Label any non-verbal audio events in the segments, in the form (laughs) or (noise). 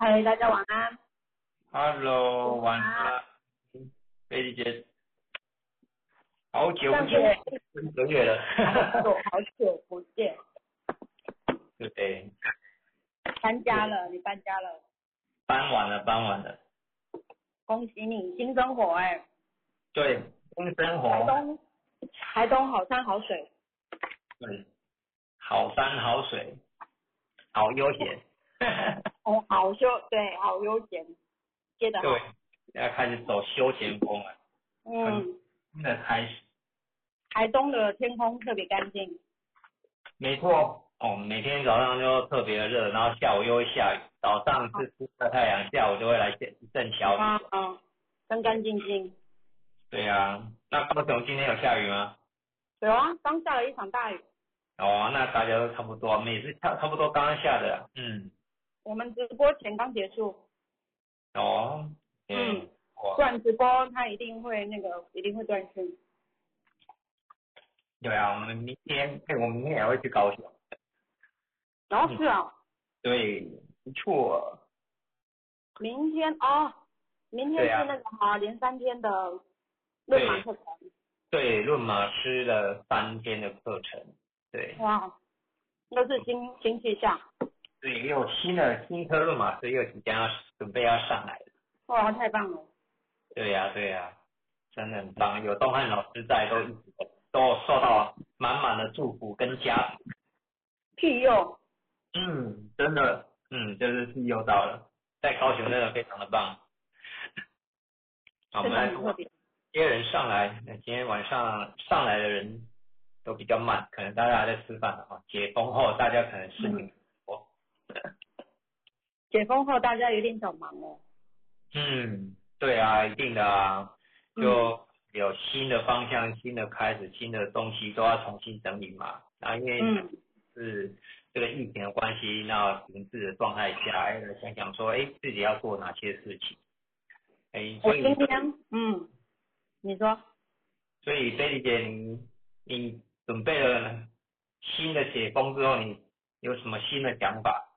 嗨，大家晚安。Hello，晚安，贝丽姐，好久不上见，学一个月了，好久好久不见，(laughs) 对？搬家了，你搬家了，搬完了，搬完了，恭喜你新生活哎、对，新生活。台活，东台东好山好水，对，好山好水，好悠闲，(laughs) 哦，好休对，好悠闲，接得好，对，要开始走休闲风了，嗯，真的开始，台东的天空特别干净，没错，哦，每天早上就特别的热，然后下午又会下雨，早上是出晒太阳，下午就会来一阵小雨，啊啊，干干净净。对啊，那高雄今天有下雨吗？有啊，刚下了一场大雨，哦，那大家都差不多，我们也是差差不多刚刚下的，嗯，我们直播前刚结束，哦，嗯嗯，不，然直播它一定会那个一定会断讯。对啊，我们明天，哎，我们明天也会去高雄，然后是啊，对，不错，明天哦，明天是那个哈、连三天的论马课程，对，论马师的三天的课程，对，哇，都是新新气象，对，又有新的新科论马师又即将要准备要上来了，哇，太棒了，对呀、对呀、真的很棒，有东汉老师在，都一直都受到满满的祝福跟加持，庇佑，嗯，真的，嗯，就是庇佑到了，在高雄真的非常的棒。好，我真们。接人上来，那今天晚上上来的人都比较慢，可能大家还在吃饭啊。解封后，大家可能适应多。(laughs) 解封后大家有点小忙哦，嗯，对啊，一定的啊，嗯就有新的方向、新的开始、新的东西都要重新整理嘛。然后因为嗯，是这个疫情的关系，那停滞的状态下，哎，想想说，哎，自己要做哪些事情？哎，所以今天嗯，你说所以贝丽姐，你你准备了新的解封之后，你有什么新的想法？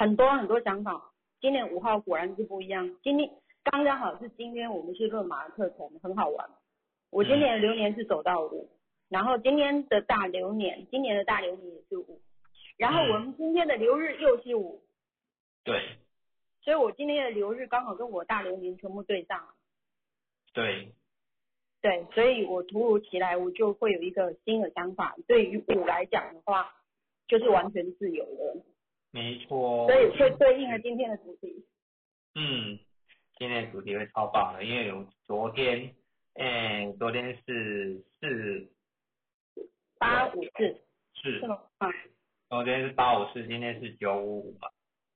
很多很多想法，今年五号果然是不一样，今天刚刚好是今天我们是论马的课程，很好玩。我今年的流年是走到五，然后今天的大流年，今年的大流年也是五，然后我们今天的流日又是五，对所以我今天的流日刚好跟我大流年全部对上了。对，对，所以我突如其来，我就会有一个新的想法。对于我来讲的话，就是完全自由的，没错。所以会对应了今天的主题。嗯，今天的主题会超棒的，因为有昨天，哎，昨天是四八五四是是，吗？啊，昨天是八五四，今天是九五五嘛。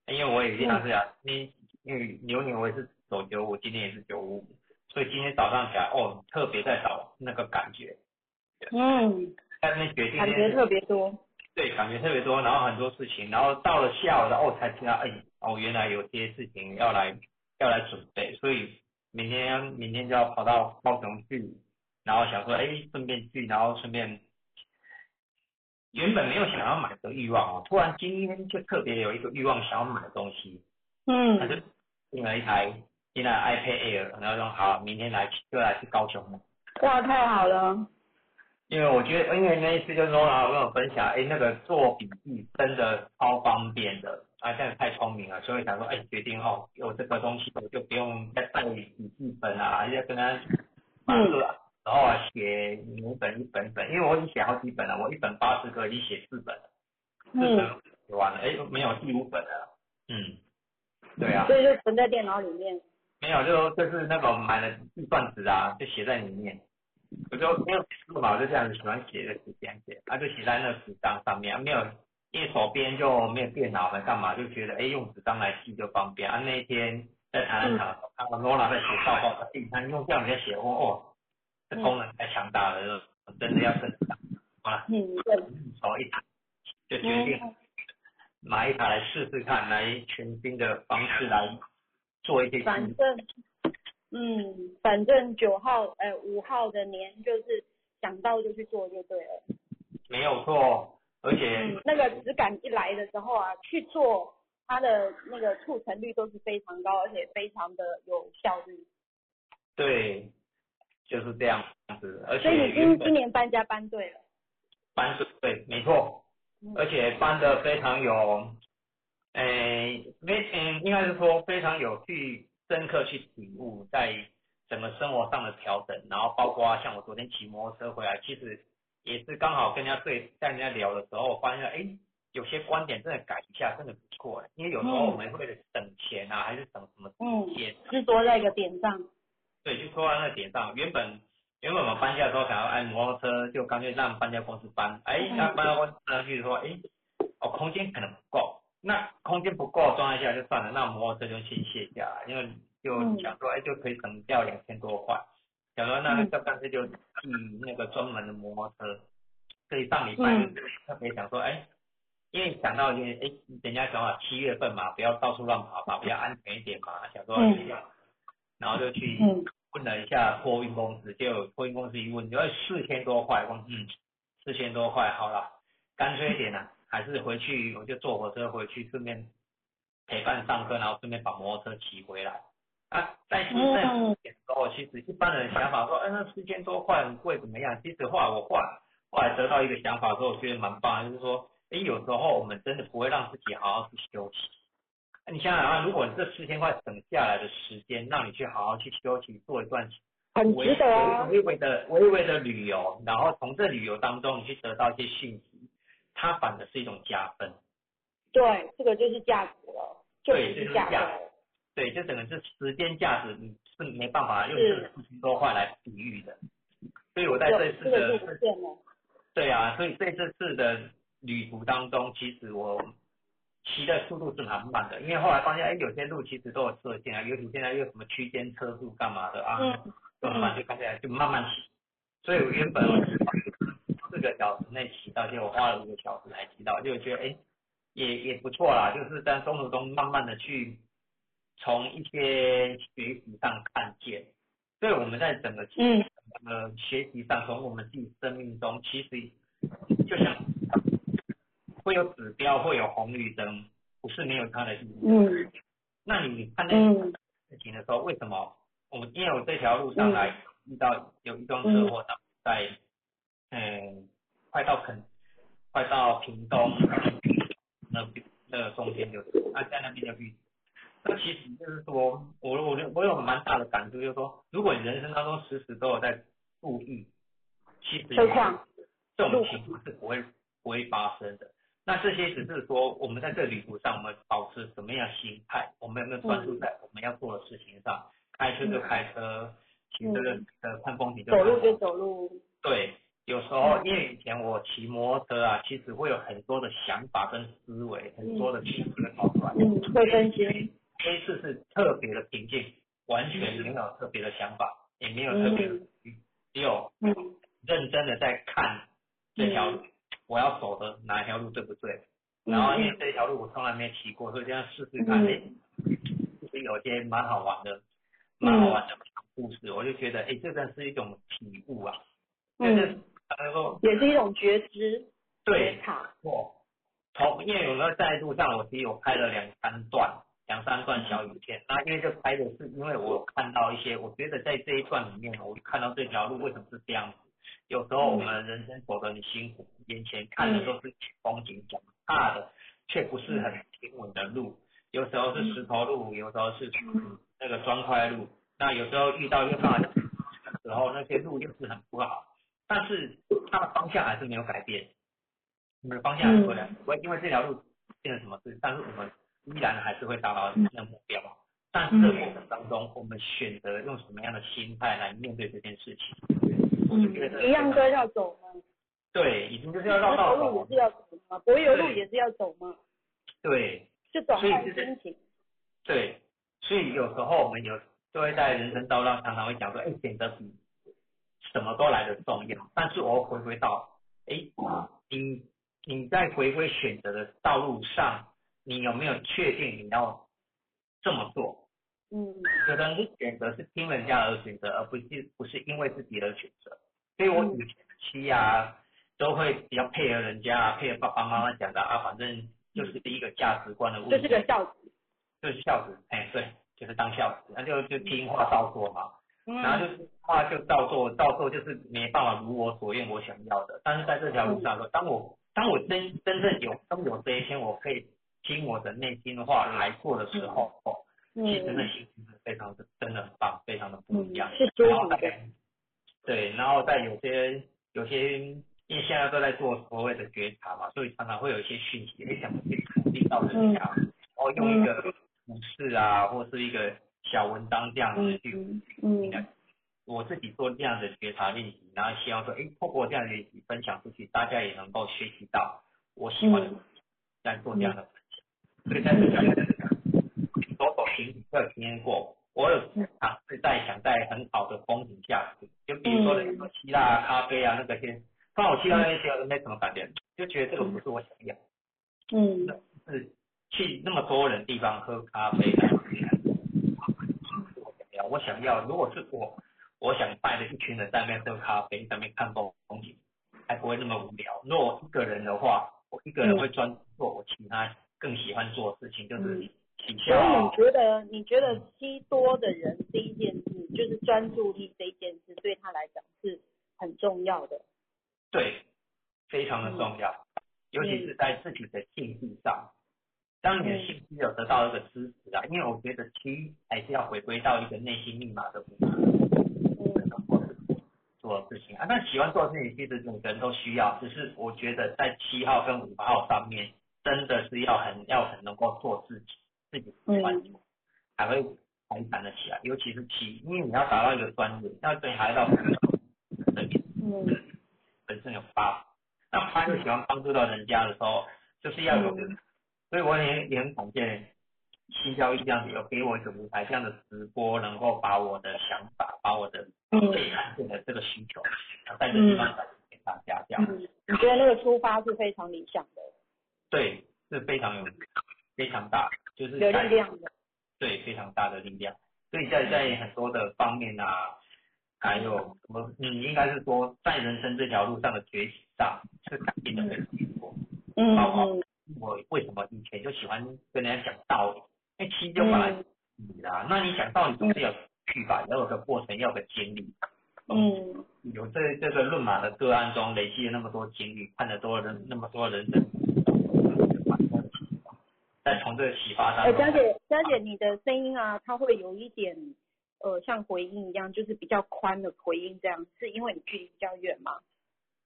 因为我也经常是啊，你因为牛年我也是走九五，今天也是九五五，所以今天早上起来哦，特别在找那个感觉，嗯，在那决定感觉特别多。对，感觉特别多，然后很多事情，然后到了下午的哦才知道，哎，哦原来有些事情要来要来准备，所以明天明天就要跑到高雄去，然后想说，哎，顺便去，然后顺便，原本没有想要买的欲望哦，突然今天就特别有一个欲望想要买东西，嗯他就嗯，订了一台订了 iPad Air，然后说好，明天来就来去高雄了。哇，太好了。因为我觉得，因为那一次就是说，然后跟我分享，哎，那个做笔记真的超方便的，啊，这样太聪明了，所以想说，哎，决定哦，有这个东西，我就不用再带笔记本啊，要跟他把这个，然后啊写每本一本本，因为我已经写好几本了，我一本八十个，已经写四本了，四嗯，本写完了，哎，没有第五本了，嗯，对啊，所以就存在电脑里面。没有，就就是那个买了计算纸啊，就写在里面。我就没有写字嘛，我就这样子喜欢写就写这样写，啊就写在那纸张上面，啊没有，因为手边就没有电脑了，干嘛就觉得哎用纸张来记就方便啊。那一天在台南场看到 Nora 在写报告，哎，你看用这样子在写，哦哦，这功能太强大了，真的要跟上。好了，嗯，对。手一打就决定嗯买一台来试试看，来全新的方式来做一些记反正，嗯，反正九号，呃，五号的年就是想到就去做就对了。没有错，而且嗯，那个质感一来的时候啊，去做它的那个促成率都是非常高，而且非常的有效率。对，就是这样子，而且所以你今今年搬家搬对了。搬是对，没错，嗯而且搬的非常有，诶，没，嗯，应该是说非常有去深刻去体悟在整个生活上的调整，然后包括像我昨天骑摩托车回来，其实也是刚好跟人家对在人家聊的时候，我发现哎，有些观点真的改一下真的不错，因为有时候嗯我们为了省钱啊，还是省什么嗯时间，执着在一个点上。对，就说到那个点上，原本原本我们搬家的时候想要按摩托车，就干脆让搬家公司搬，哎，嗯。那搬家公司搬上去说，哎，哦，空间可能不够，那空间不够装一下就算了，那摩托车就先卸下来，因为就嗯想说，哎，就可以省掉两千多块，想说那嗯就干脆就寄那个专门的摩托车，所以上礼拜特别想说，哎。因为想到因为哎，人家想法七月份嘛，不要到处乱跑嘛，比较安全一点嘛，想说嗯。这样，然后就去嗯。问了一下托运公司，结果托运公司一问，你要四千多块，我说嗯，四千多块，好了，干脆一点啦、还是回去我就坐火车回去，顺便陪伴上课，然后顺便把摩托车骑回来。啊，在新政府的时候，其实一般人想法说，哎，那四千多块很贵，怎么样？其实后来我后来后来得到一个想法之后，我觉得蛮棒，就是说，哎，有时候我们真的不会让自己好好去休息。那你想想啊，如果你这四千块省下来的时间，让你去好好去休息，做一段很微值得啊。微微的微微的旅游，然后从这旅游当中你去得到一些讯息，它反而是一种加分。对，这个就是价值了，就对是价这就是价值。对，就整个是时间价值，你是没办法用这个四千多块来比喻的。所以我在这次这个的。对啊，所以在这次的旅途当中，其实我骑的速度是蛮慢的，因为后来发现，哎，有些路其实都有设限啊，尤其现在又什么区间车速干嘛的啊，嗯就慢慢就看起来就慢慢骑。所以我原本我是四个小时内骑到，结果花了五个小时才骑到，就觉得哎，也也不错啦，就是在中途中慢慢的去从一些学习上看见，所以我们在整个嗯。呃学习上，从我们自己生命中，其实就像会有指标，会有红绿灯，不是没有它的意义。嗯。那你看那嗯。事情的时候，为什么我们因为我这条路上来遇到有一桩车祸，在嗯快到垦，快到屏东那那个中间就是，啊在那边就遇。那其实就是说，我我我有蛮大的感触，就是说，如果你人生当中时时都有在注意，其实这种情况是不会不会发生的。那这些只是说我们在这旅途上，我们保持什么样心态，我们有没有专注在我们要做的事情上？开车就开车，骑车就呃看风景就走路就走路。对，有时候因为以前我骑摩托车啊，其实会有很多的想法跟思维，很多的情绪会跑出来。嗯，会分心。这一次是特别的平静，完全没有特别的想法，也没有特别的，只有嗯。认真的在看这条路，我要走的哪一条路对不对？然后因为这条路我从来没骑过，所以这样试试看，嗯。哎、其实有些蛮好玩的，蛮好玩的故事，我就觉得，哎，这真是一种体悟啊，就是嗯，他说也是一种觉知对觉，察。我从因为有时候在路上，我其实有拍了两三段，两三段小影片。那因为这拍的是，因为我有看到一些，我觉得在这一段里面，我看到这条路为什么是这样子。有时候我们人生走得很辛苦，眼前看的都是风景，脚踏的却不是很平稳的路。有时候是石头路，有时候是那个砖块路。那有时候遇到又刚好的时候，那些路又是很不好，但是它的方向还是没有改变。我们的方向还是会来，不会因为这条路变成什么事，但是我们依然还是会达到那个目标。但是这个过程当中，我们选择用什么样的心态来面对这件事情，我就觉得一样都要走嘛，对，已经就是要绕那道走是，要走嘛，柏油路也是要走嘛，对。就转换心情。对，所以有时候我们有就会在人生道路上常常会讲说，哎，选择比什么都来的重要。但是我回归到，哎，你你在回归选择的道路上，你有没有确定你要这么做？嗯有的人是选择是听人家而选择，而不是不是因为自己而选择。所以我以前期啊，都会比较配合人家，配合爸爸妈妈讲的啊，反正就是第一个价值观的问就题，是个孝子。就是孝子，哎，对，就是当孝子，那就就听话照做嘛。然后嗯就是话就照做，照做就是没办法如我所愿，我想要的。但是在这条路上说，当我当我真真正有当有这一天，我可以听我的内心的话来做的时候，哦，其实那嗯心情是非常的真的很棒，非常的不一样。对，然后在有些有些，因为现在都在做所谓的觉察嘛，所以常常会有一些讯息，也想去肯定到人家，然后用一个股市啊，或是一个小文章这样子嗯去嗯嗯我自己做这样的觉察练习，然后希望说，哎，透过这样的练习分享出去，大家也能够学习到我喜欢的东西，在做这样的分享。所以在这条走走停停，都有体验过。我有尝试在想在很好的风景下，就比如说那个希腊咖啡啊，那个些，当我去到那些都没什么感觉，就觉得这个不是我想要，嗯是去那么多人地方喝咖啡来我想要，如果是我，我想带着一群人在那边喝咖啡，在那边看风风景，还不会那么无聊。如果我一个人的话，我一个人会专注做我其他更喜欢做的事情，就是比所以你觉得，你觉得吸多的人这一件事，就是专注力这一件事，对他来讲是很重要的。对，非常的重要，尤其是在自己的兴趣上。当你的兴趣有得到一个支持啊，因为我觉得七还是要回归到一个内心密码的部分。嗯做事情啊。但喜欢做的事情，其实每个人都需要，只是我觉得在七号跟五号上面，真的是要很要很能够做自己，自己喜欢做，才会才谈得起来。尤其是七，因为你要达到一个专业，要对还要这边嗯本身有八，那八就喜欢帮助到人家的时候，就是要有，所以我也也很感谢新交易这样子有给我一个舞台，这样的直播能够把我的想法，把我的嗯。最看见的这个需求，然后在这地方展现给大家，这样。嗯，你觉得那个出发是非常理想的，对是非常有非常大，就是有力量的。对非常大的力量，所以在在很多的方面啊，还有什么，你，应该是说在人生这条路上的崛起上是改变的非常多。嗯好好嗯我为什么以前就喜欢跟人家讲道理？因为七就本来嗯你啦，那你讲道理总是要有去吧，要有个过程，要有个经历。嗯有这这个论马的个案中累积了那么多经历，看了多人那么多人生，再从这个启发哎，当中，佳姐，佳姐，你的声音啊，它会有一点呃，像回音一样，就是比较宽的回音，这样是因为你距离比较远吗？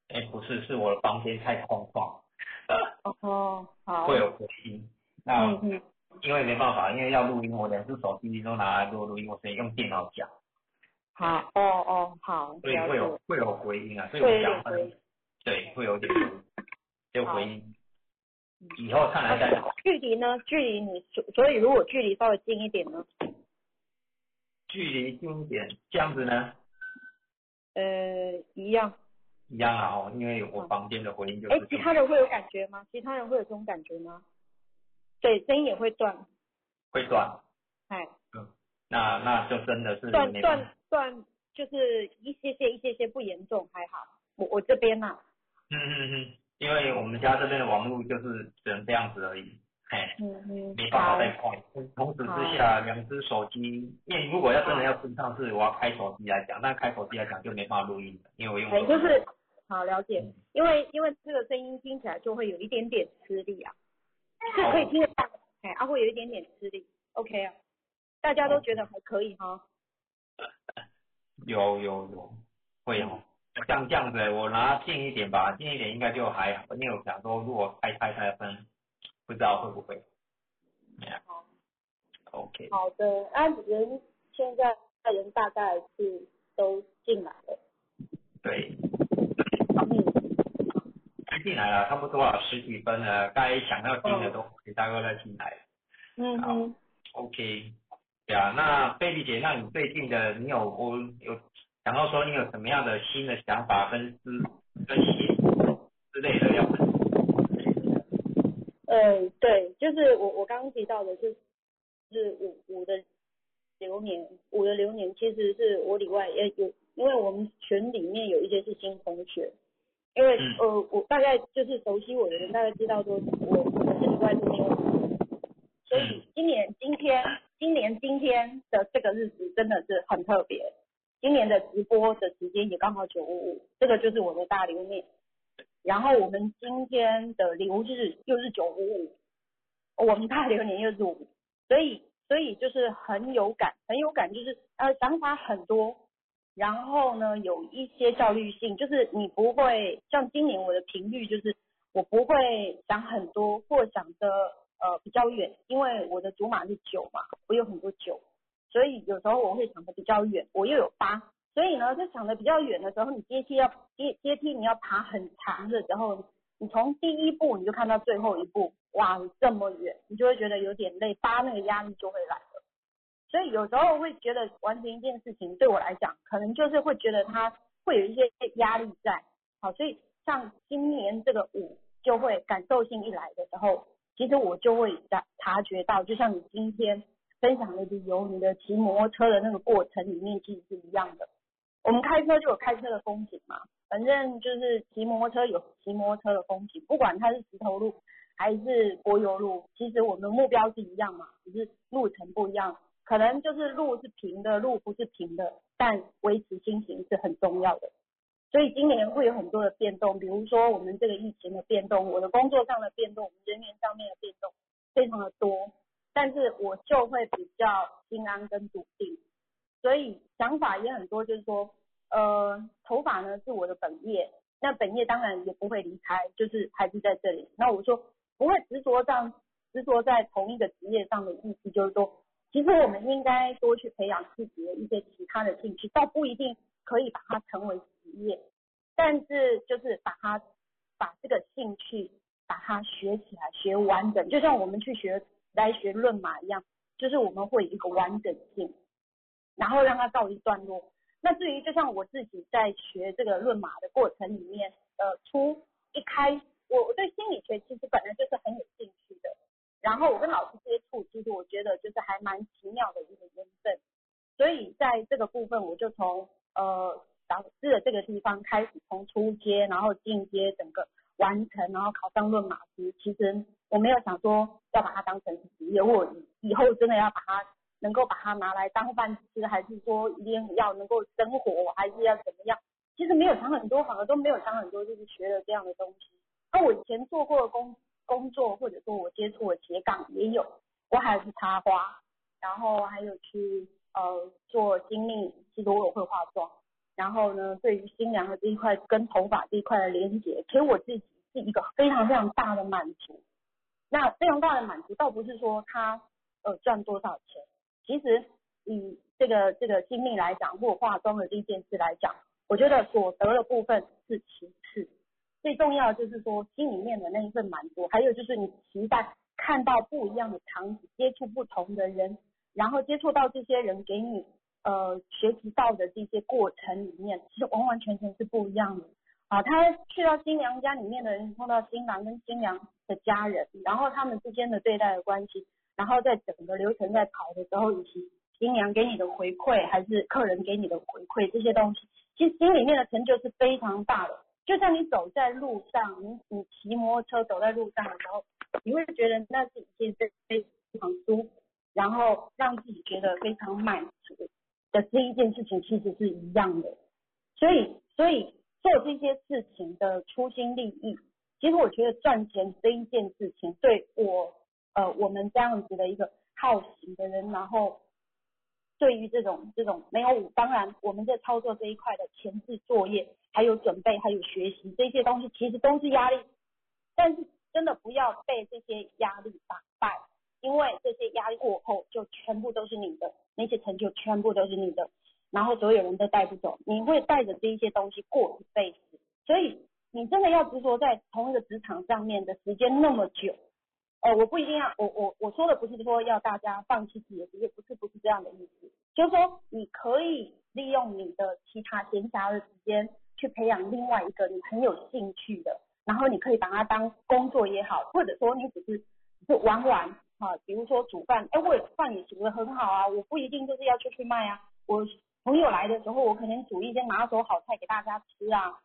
哎不是，是我的房间太空旷，(laughs) 哦，好，会有回音。那因为没办法，因为要录音，我两只手机都拿来录录音，我只能用电脑讲，好，哦哦，好，所以会有会有回音啊，所以我讲点回音对，会有点回音，就回音。嗯以后看来再聊。距离呢？距离你所所以如果距离稍微近一点呢？距离近一点，这样子呢，呃，一样。一样啊哦，因为我房间的回音就哎，是其他人会有感觉吗？其他人会有这种感觉吗？对，声音也会断，会断，哎，嗯。那那就真的是断断断，就是一些些一些些不严重，还好。我我这边呐、嗯嗯嗯，因为我们家这边的网络就是只能这样子而已，嘿，嗯嗯，没办法再快。同时之下，两只手机，因为如果要真的要跟上是我要开手机来讲，那开手机来讲就没办法录音了，因为我用哎，手机。就是好了解嗯，因为因为这个声音听起来就会有一点点吃力啊，是可以听得到，哎，啊会有一点点吃力，OK 啊，大家都觉得还可以哈，有有有会哦。像这样子，我拿近一点吧，近一点应该就还好，因为我想说，如果开开开分，不知道会不会。好。OK，好的，啊人现在人大概是都进来了，对，嗯，进来了，差不多了，十几分了，该想要进的都给大哥再进来了。嗯哼，OK，对啊，那贝丽姐，那你最近的你有我有想到说你有什么样的新的想法跟思跟写之类的要分享？呃，对，就是我我刚刚提到的，就是是五五的流年，五的流年其实是我里外也有，因为我们群里面有一些是新同学，因为、嗯呃我大概就是熟悉我的人大概知道说我我是怪是没有。所以今年今天，今年今天的这个日子真的是很特别。今年的直播的时间也刚好九五五，这个就是我的大流年。然后我们今天的流日又是九五五，我们大流年又是五，所以所以就是很有感，很有感，就是呃想法很多，然后呢有一些效率性，就是你不会像今年我的频率就是我不会想很多或想的呃比较远，因为我的祖马是九嘛，我有很多九，所以有时候我会想的比较远，我又有八。所以呢，在想的比较远的时候，你阶梯要阶阶梯你要爬很长的时候，你从第一步你就看到最后一步，哇，这么远，你就会觉得有点累，八那个压力就会来。所以有时候会觉得完成一件事情对我来讲，可能就是会觉得它会有一些压力在。好，所以像今年这个五就会感受性一来的时候，其实我就会察察觉到，就像你今天分享的旅游，你的骑摩托车的那个过程里面，其实是一样的。我们开车就有开车的风景嘛，反正就是骑摩托车有骑摩托车的风景，不管它是石头路还是柏油路，其实我们的目标是一样嘛，只是路程不一样，可能就是路是平的，路不是平的，但维持心情是很重要的。所以今年会有很多的变动，比如说我们这个疫情的变动，我的工作上的变动，人员上面的变动非常的多，但是我就会比较心安跟笃定。所以想法也很多，就是说，呃，头发呢是我的本业，那本业当然也不会离开，就是还是在这里。那我说不会执着上，执着在同一个职业上的意思，就是说，其实我们应该多去培养自己的一些其他的兴趣，倒不一定可以把它成为职业，但是就是把它把这个兴趣把它学起来，学完整，就像我们去学来学论马一样，就是我们会一个完整性。然后让它告一段落。那至于就像我自己在学这个论马的过程里面，呃，初一开，我我对心理学其实本来就是很有兴趣的。然后我跟老师接触，其实我觉得就是还蛮奇妙的一个缘分。所以在这个部分，我就从呃导师的这个地方开始，从初阶，然后进阶，整个完成，然后考上论马师。其实我没有想说要把它当成职业，我以以后真的要把它。能够把它拿来当饭吃，还是说一定要能够生活，还是要怎么样？其实没有想很多，反而都没有想很多，就是学了这样的东西。那我以前做过的工工作，或者说我接触的斜杠也有，我还是插花，然后还有去呃做精密，其实我也会化妆。然后呢，对于新娘的这一块跟头发这一块的连接，其实我自己是一个非常非常大的满足。那非常大的满足，倒不是说他呃赚多少钱。其实以这个这个经历来讲，或化妆的这件事来讲，我觉得所得的部分是其次，最重要就是说心里面的那一份满足，还有就是你期待看到不一样的场景，接触不同的人，然后接触到这些人给你呃学习到的这些过程里面，其实完完全全是不一样的啊。他去到新娘家里面的人，碰到新郎跟新娘的家人，然后他们之间的对待的关系。然后在整个流程在跑的时候，以及新娘给你的回馈，还是客人给你的回馈，这些东西，其实心里面的成就是非常大的。就像你走在路上，你你骑摩托车走在路上的时候，你会觉得那是一件非非常舒服，然后让自己觉得非常满足的这一件事情，其实是一样的。所以，所以做这些事情的初心利益，其实我觉得赚钱这一件事情对我。呃，我们这样子的一个好奇的人，然后对于这种这种没有，当然我们在操作这一块的前置作业，还有准备，还有学习这些东西，其实都是压力。但是真的不要被这些压力打败，因为这些压力过后就全部都是你的，那些成就全部都是你的，然后所有人都带不走，你会带着这一些东西过一辈子。所以你真的要执着在同一个职场上面的时间那么久。呃，我不一定要，我我我说的不是说要大家放弃自己的职业，不是不是这样的意思，就是说你可以利用你的其他闲暇的时间去培养另外一个你很有兴趣的，然后你可以把它当工作也好，或者说你只是是玩玩啊，比如说煮饭，哎，我饭也煮的很好啊，我不一定就是要出去卖啊，我朋友来的时候，我可能煮一些拿手好菜给大家吃啊，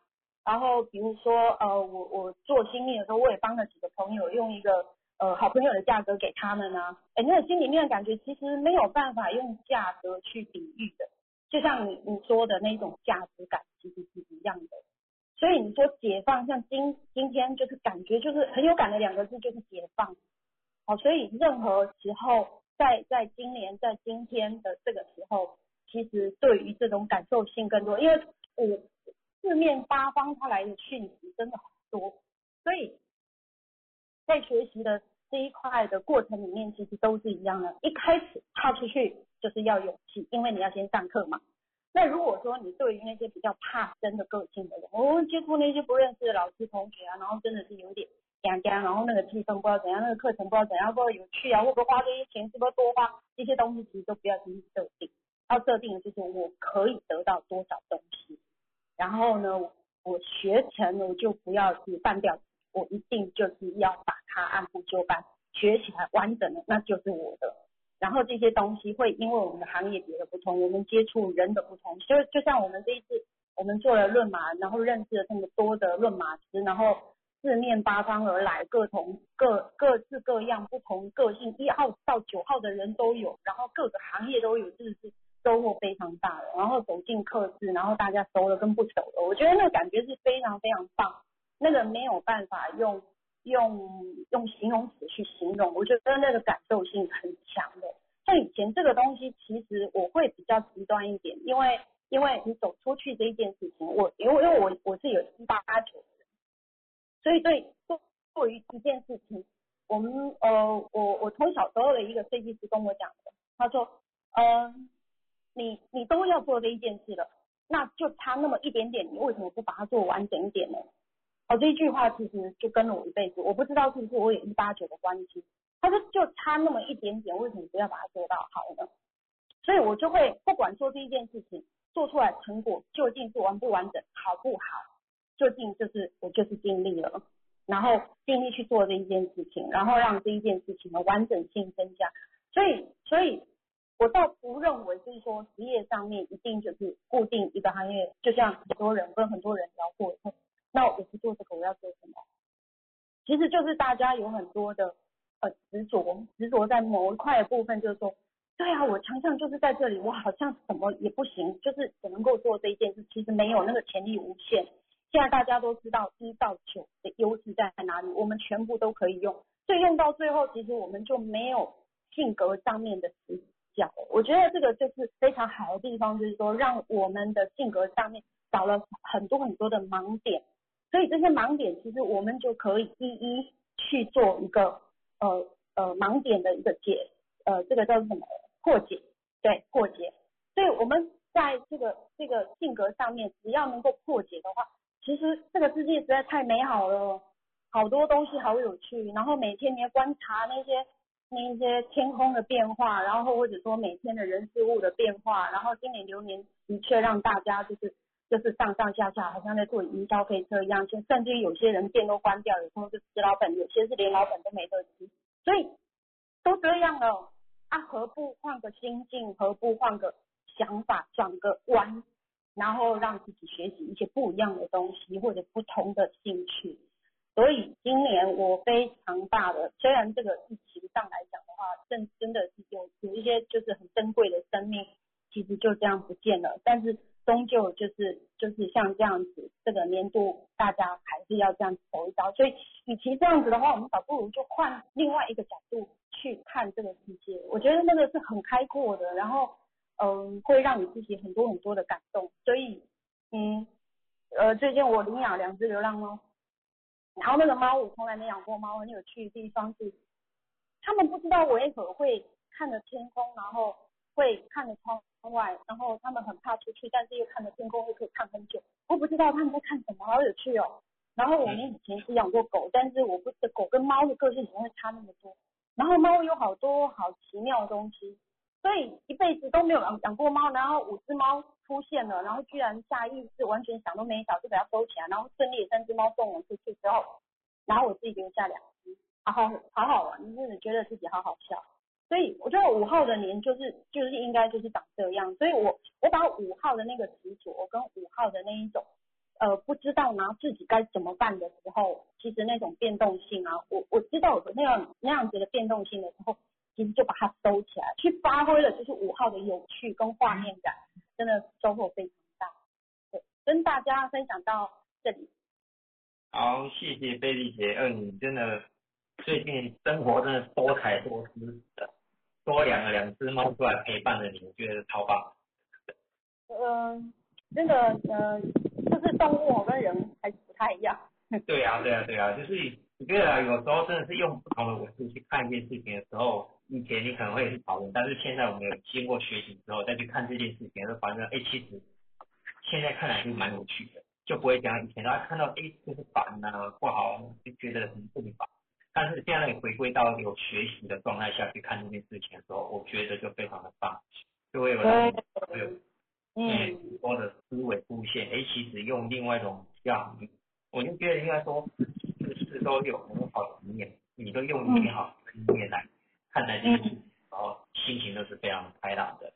然后比如说呃，我我做新密的时候，我也帮了几个朋友用一个。呃好朋友的价格给他们呢？哎，那个心里面的感觉其实没有办法用价格去比喻的，就像你你说的那种价值感其实是一样的。所以你说解放，像今今天就是感觉就是很有感的两个字就是解放。好，所以任何时候在在今年在今天的这个时候，其实对于这种感受性更多，因为我四面八方它来的讯息真的很多，在学习的这一块的过程里面，其实都是一样的。一开始踏出去就是要勇气，因为你要先上课嘛。那如果说你对于那些比较怕生的个性的人，我接触那些不认识的老师同学啊，然后真的是有点尴尬，然后那个气氛不知道怎样，那个课程不知道怎样，不知道有趣啊，会不会花这些钱，是不是多花？这些东西其实都不要去设定，要设定的就是我可以得到多少东西，然后呢，我学成了就不要去半吊子，我一定就是要把它按部就班学起来完整的，那就是我的。然后这些东西会因为我们的行业别的不同，我们接触人的不同，就就像我们这一次我们做了论马，然后认识了这么多的论马师，然后四面八方而来，各同各各式各样不同个性，一号到九号的人都有，然后各个行业都有，真的是收获非常大的。然后走进课室，然后大家熟了跟不熟的，我觉得那个感觉是非常非常棒，那个没有办法用。用用形容词去形容，我觉得那个感受性很强的。像以前这个东西，其实我会比较极端一点，因为因为你走出去这一件事情，我因为因为我我是有一八九，所以对做做于一件事情，我们呃我我从小时候的一个设计师跟我讲的，他说，嗯，你你都要做这一件事了，那就差那么一点点，你为什么不把它做完整一点呢？哦，这一句话其实就跟了我一辈子，我不知道是不是我有一八九的关系。他说就差那么一点点，为什么不要把它做到好呢？所以我就会不管做这一件事情，做出来成果究竟是完不完整，好不好，究竟就是我就是尽力了，然后尽力去做这一件事情，然后让这一件事情的完整性增加。所以，所以我倒不认为就是说职业上面一定就是固定一个行业，就像很多人跟很多人聊过。那我不做这个，我要做什么？其实就是大家有很多的呃执着，执着在某一块的部分，就是说，对啊，我强项就是在这里，我好像什么也不行，就是只能够做这一件事。其实没有那个潜力无限。现在大家都知道一到九的优势在哪里，我们全部都可以用。所以用到最后，其实我们就没有性格上面的死角。我觉得这个就是非常好的地方，就是说让我们的性格上面少了很多很多的盲点。所以这些盲点，其实我们就可以一一去做一个呃呃盲点的一个解，呃这个叫什么破解？对，破解。所以我们在这个这个性格上面，只要能够破解的话，其实这个世界实在太美好了，好多东西好有趣。然后每天你要观察那些那些天空的变化，然后或者说每天的人事物的变化，然后今年流年的确让大家就是。就是上上下下，好像在坐营销飞车一样，就甚至有些人店都关掉，有时候就吃老本，有些是连老本都没得吃，所以都这样了，啊，何不换个心境，何不换个想法，转个弯，然后让自己学习一些不一样的东西或者不同的兴趣。所以今年我非常大的，虽然这个疫情上来讲的话，真真的是有有一些就是很珍贵的生命，其实就这样不见了，但是。终究就是就是像这样子，这个年度大家还是要这样走一遭。所以，与其这样子的话，我们倒不如就换另外一个角度去看这个世界。我觉得那个是很开阔的，然后嗯，会让你自己很多很多的感动。所以，嗯，呃，最近我领养两只流浪猫，然后那个猫我从来没养过猫，很有趣的地方是，他们不知道我为何会看着天空，然后会看着窗窗。外，然后他们很怕出去，但是又看着天空，又可以看很久。我不知道他们在看什么，好有趣哦。然后我们以前是养过狗，但是我不知狗跟猫的个性怎么会差那么多。然后猫有好多好奇妙的东西，所以一辈子都没有养养过猫。然后五只猫出现了，然后居然下意识完全想都没想就把它收起来，然后顺利三只猫送我出去之后，然后我自己留下两只，好好好好玩，真的觉得自己好好笑。所以我觉得五号的您就是就是应该就是长这样，所以我我把五号的那个执着跟五号的那一种呃不知道然后自己该怎么办的时候，其实那种变动性啊，我我知道有那样那样子的变动性的时候，其实就把它收起来，去发挥了就是五号的有趣跟画面感，真的收获非常大。对，跟大家分享到这里。好，谢谢贝丽姐，嗯，你真的最近生活真的多彩多姿的，多养了两只猫出来陪伴着你，我觉得超棒。嗯，真的，呃，就是动物跟人还是不太一样。(laughs) 对啊，对啊，对啊，就是我觉得有时候真的是用不同的文字去看一件事情的时候，以前你可能会去讨论，但是现在我们有经过学习之后再去看这件事情，就发现，哎，其实现在看来是蛮有趣的。就不会讲以前大家看到哎就是烦呐不好就觉得很不烦，但是现在你回归到有学习的状态下去看这件事情的时候，我觉得就非常的棒，就会有会有嗯多的思维出现，哎其实用另外一种样，我就觉得应该说事事都有很好的一面，你都用美好的一面来看待这件事情，然后心情都是非常开朗的。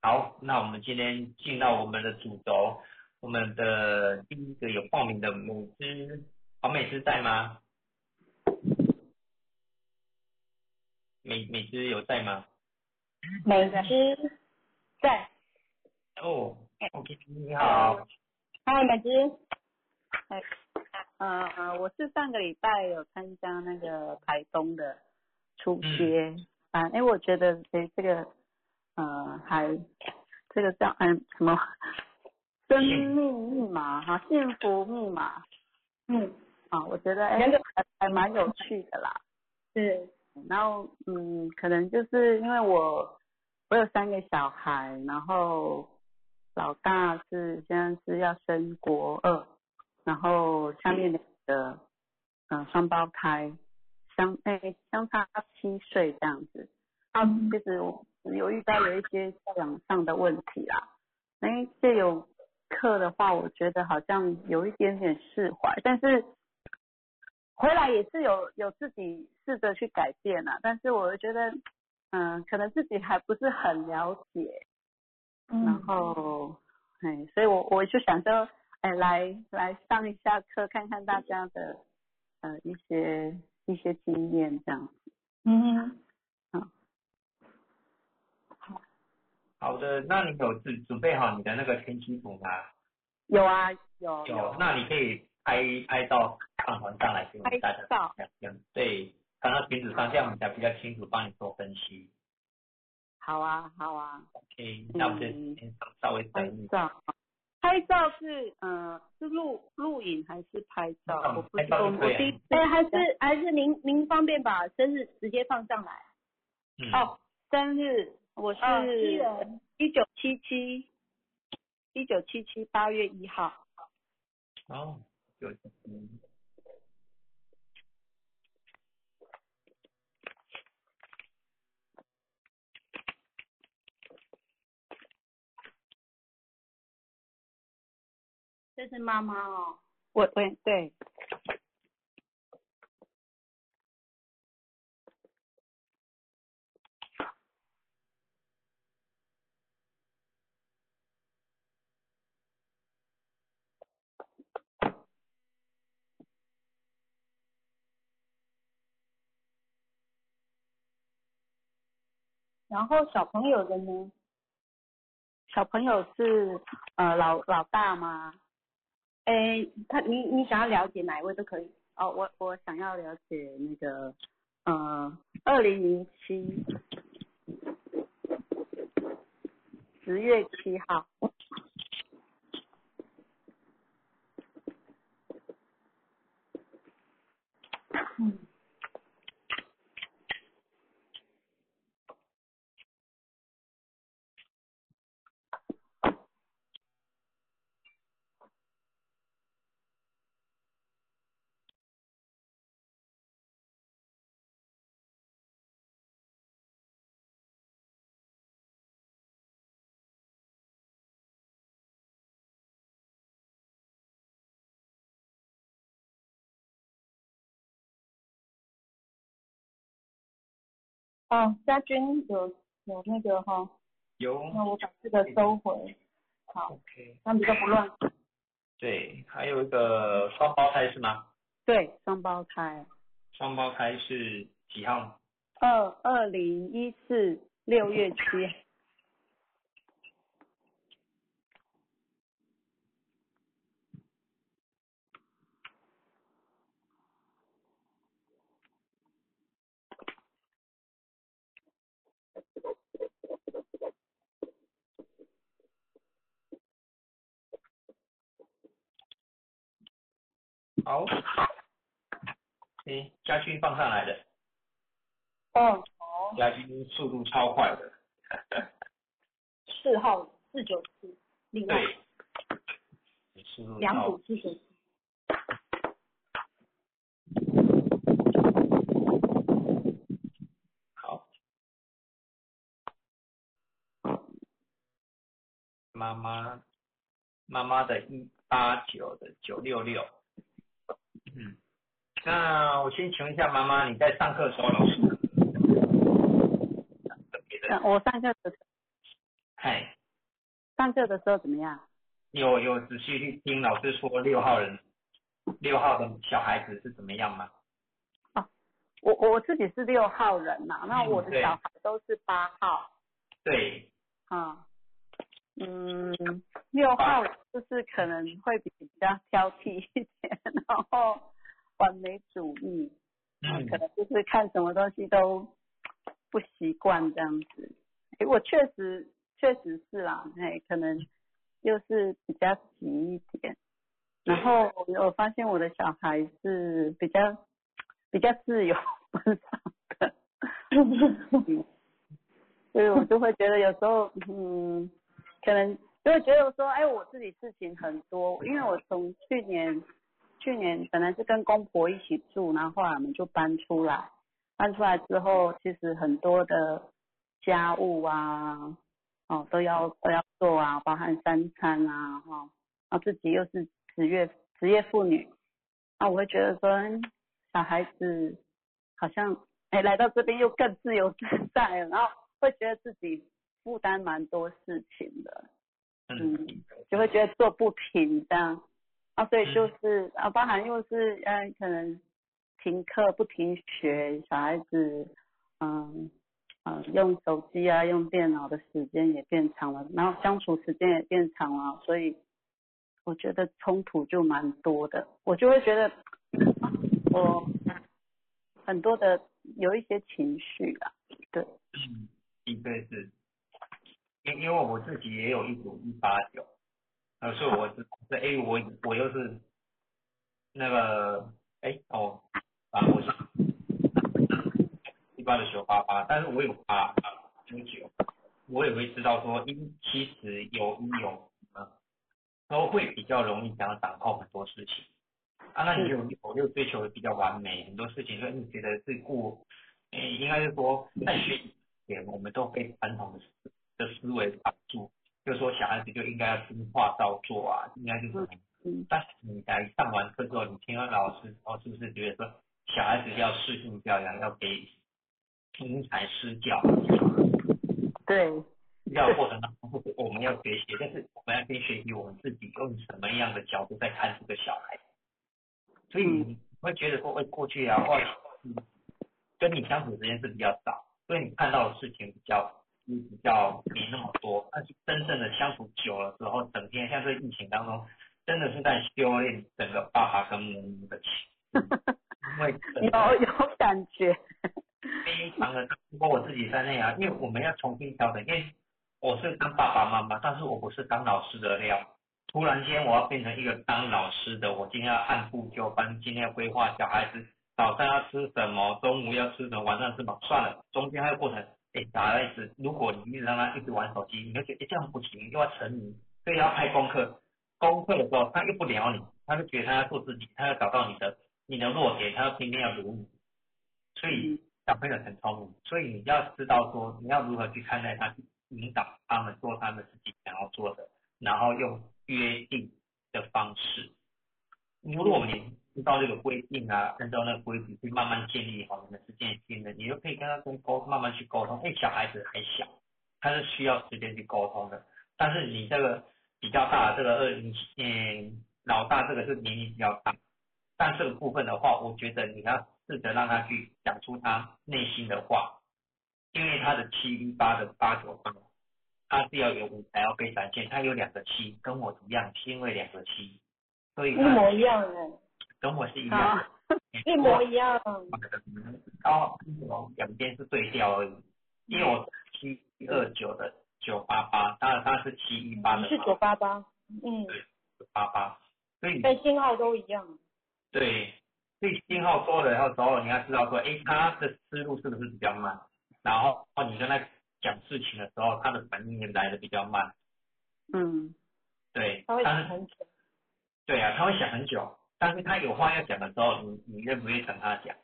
好，那我们今天进到我们的主轴。我们的第一个有报名的美芝，黄美芝在吗？美美芝有在吗？美芝在。哦，OK，你好。嗨，美芝。哎，呃呃，我是上个礼拜有参加那个台东的初阶班，哎，我觉得哎这个呃还这个叫嗯什么？生命密码哈，幸福密码，嗯，啊，我觉得哎，还还蛮有趣的啦。是，然后嗯，可能就是因为我我有三个小孩，然后老大是现在是要升国二，然后下面两个嗯双胞胎相哎相差七岁这样子，啊，其实我有遇到有一些教养上的问题啦，哎，这有。课的话，我觉得好像有一点点释怀，但是回来也是有有自己试着去改变啊。但是我觉得，嗯，可能自己还不是很了解，然后，哎，所以我我就想着，哎，来来上一下课，看看大家的呃一些一些经验这样子。嗯。好好的，那你有准准备好你的那个天气图吗？有啊，有。有，那你可以拍拍照上传上来给我们大家看看。对，传到裙子上，这样我们才比较清楚帮你做分析。好啊，好啊。OK，那我们先稍微等一下。拍照是嗯是录录影还是拍照？我不知道。我第哎还是还是您您方便把生日直接放上来。哦，生日。我是一九七七，一九七七八月一号。哦，有这是妈妈哦。我对对。然后小朋友的呢？小朋友是呃老老大吗？哎，他你你想要了解哪一位都可以。哦，我我想要了解那个呃二零零七十月七号。嗯。(laughs) 哦，家军有有那个哈，有，那我把这个收回，好，，OK，这样比较不乱。对，还有一个双胞胎是吗？对，双胞胎，双胞胎是几号？二二零一四六月七。好，诶，家军放上来的，哦，家军速度超快的，四号四九四，另外。对，速度两超组四九四。好。妈妈，妈妈的一八九的九六六，嗯，那我先请问一下妈妈，你在上课的时候老师特别的，我上课的嗨，上课的时候怎么样？有有仔细去听老师说六号人，六号的小孩子是怎么样吗？我我自己是六号人呐、那我的小孩都是八号。对，啊。嗯，六号就是可能会比较挑剔一点，然后完美主义，可能就是看什么东西都不习惯这样子。诶我确实确实是啦，哎，可能又是比较急一点。然后我发现我的小孩是比较比较自由奔放的，嗯 (laughs) 所以我就会觉得有时候，嗯，可能就会觉得说，哎，我自己事情很多，因为我从去年去年本来是跟公婆一起住，然后后来我们就搬出来，搬出来之后，其实很多的家务啊，哦都要都要做啊，包含三餐啊，哈、哦，然后自己又是职业职业妇女，那我会觉得说，小孩子好像哎来到这边又更自由自在了，然后会觉得自己负担蛮多事情的，嗯嗯，就会觉得做不平这样，啊，所以就是啊，包含又是呃可能停课不停学，小孩子嗯嗯用手机啊用电脑的时间也变长了，然后相处时间也变长了，所以我觉得冲突就蛮多的，我就会觉得啊我很多的有一些情绪啊，对，嗯，的确是，因因为我自己也有一组一八九，呃，所以我是是哎，我我又是那个哎哦，啊我是一般的九八八，但是我有八九九，我也会知道说，因其实有一有呃，都会比较容易想要掌控很多事情。啊，那你有我又追求的比较完美，很多事情，所以你觉得是过，诶，应该是说在学以前，我们都被传统的思的思维绑住，就是说小孩子就应该要听话照做啊，应该就是很嗯但是你来上完课之后，你听到老师，哦，是不是觉得说小孩子要适性教养，要给因材施教？对，要过程当中，我们要学习，但是我们要先学习我们自己用什么样的角度在看这个小孩。所以你会觉得说，哎，过去啊，或跟你相处时间是比较少，所以你看到的事情比较嗯比较没那么多。但是真正的相处久了之后，整天像这疫情当中，真的是在修炼整个爸爸跟母母的情，因为整个 (laughs) 有有感觉，非常的，包括我自己在内啊，因为我们要重新调整，因为我是当爸爸妈妈，但是我不是当老师的料。突然间我要变成一个当老师的，我今天要按部就班，今天要规划小孩子早上要吃什么，中午要吃什么，晚上吃什么，算了，中间还有过程，哎，小孩子如果你一直让他一直玩手机，你就觉得哎这样不行，又要沉迷，所以要拍功课，功课的时候他又不聊你，他就觉得他要做自己，他要找到你的你的弱点，他要天天要撸你，所以小朋友很聪明，所以你要知道说你要如何去看待他，去引导他们做他们自己想要做的，然后用约定的方式。如果你知道这个规定啊，按照那个规矩去慢慢建立好你们之间的信任，你就可以跟他跟沟慢慢去沟通。哎，小孩子还小，他是需要时间去沟通的。但是你这个比较大的这个二零嗯老大这个是年龄比较大，但这个部分的话，我觉得你要试着让他去讲出他内心的话，因为他的七一八的八九八，他是要有舞台要被展现，他有两个七，跟我一样，是因为两个七，所以一模一样哎，跟我是一样的。一模一样。哦，两边是对调而已，因为我七二九的九八八，当然他是七一八的，是九八八，嗯，九八八，所以但信号都一样。对，所以信号多了以后，之后你要知道说，哎，他的思路是不是比较慢？然后哦，你跟他讲事情的时候，他的反应也来的比较慢。嗯，对，他会想很久。对啊，他会想很久，但是他有话要讲的时候，你你愿不愿意等他讲？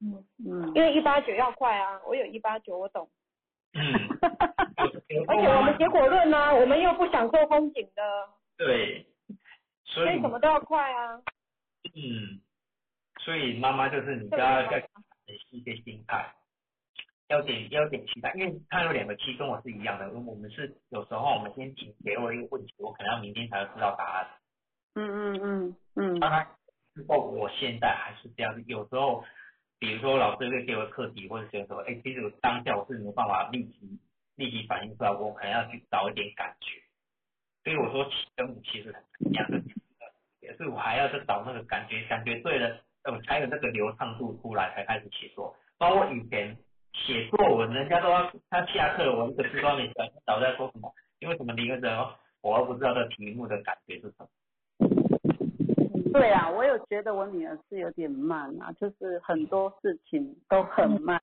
嗯，嗯。因为一八九要快啊，我有一八九，我懂。嗯，(laughs) 而且我们结果论呢，我们又不享受风景的，对，所以什么都要快啊。嗯，所以妈妈就是你这要要个是一些心态，要点要点期待，因为他有两个期跟我是一样的，我们是有时候我们先提给我一个问题，我可能要明天才会知道答案。嗯嗯嗯嗯。当然，如果我现在还是这样子，有时候，比如说老师会给我课题，或者是说，哎，其实当下我是没有办法立即立即反应出来，我可能要去找一点感觉。所以我说七跟五其实很两个，也是我还要去找那个感觉，感觉对了，我才有那个流畅度出来，才开始写作。包括以前写作文，人家都要他下课，我一个字都没写，早在说什么？因为什么一个人，我又不知道这题目的感觉是什么。对啊，我有觉得我女儿是有点慢啊，就是很多事情都很慢，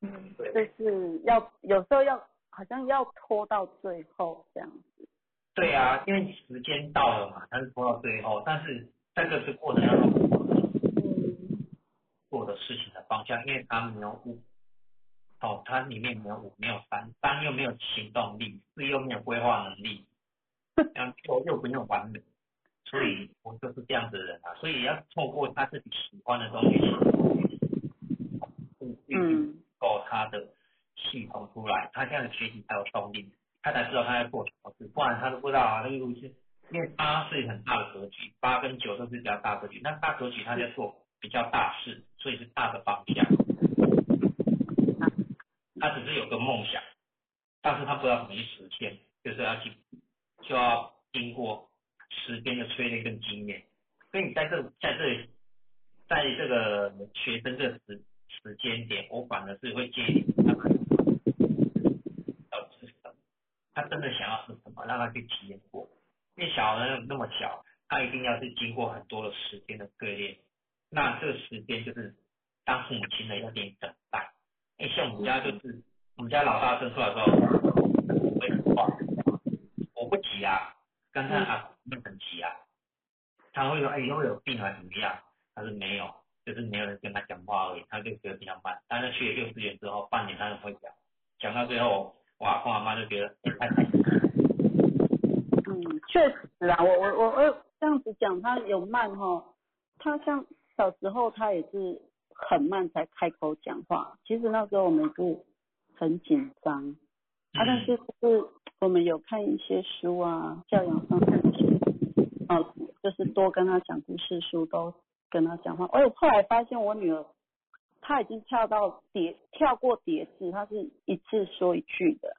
嗯，就是要有时候要好像要拖到最后这样子。对啊，因为时间到了嘛，但是拖到最后，但是在这个过程当中做的事情的方向，因为他没有五，哦，他里面没有五，没有三，三又没有行动力，四又没有规划能力，(laughs) 然后又没有完美，所以我就是这样子的人啊，所以要透过他自己喜欢的东西去去嗯。构他的系统出来，他这样的学习才有动力，他才知道他在做什么事，不然他都不知道啊，那个路是，因为八是很大的格局，八跟九都是比较大格局，那大格局他在做比较大事，所以是大的方向，他只是有个梦想，但是他不知道怎么去实现，就是要去就要经过时间的淬炼跟经验，所以你在这在这，在这个学生这时时间点，我反而是会建议他们要是什么，他真的想要是什么，让他去体验过。因为小孩那么小，他一定要是经过很多的时间的淬炼，那这个时间就是当父母亲的要点等待。因为像我们家就是我们家老大生出来之后，我会很快，我不急啊，跟他啊那很急啊，他会说哎以后有病啊怎么样？他说没有，就是没有人跟他讲话而已，他就觉得比较慢。但是去了幼稚园之后，半年他就会讲，讲到最后，我阿公阿妈就觉得哎太嗯，确实啊，我我我我这样子讲，他有慢哈，他像小时候他也是很慢才开口讲话，其实那时候我们是很紧张，啊，但是就是我们有看一些书啊，教养方面的书，啊，就是多跟他讲故事书，都跟他讲话。我后来发现我女儿，她已经跳到叠跳过叠字，她是一次说一句的，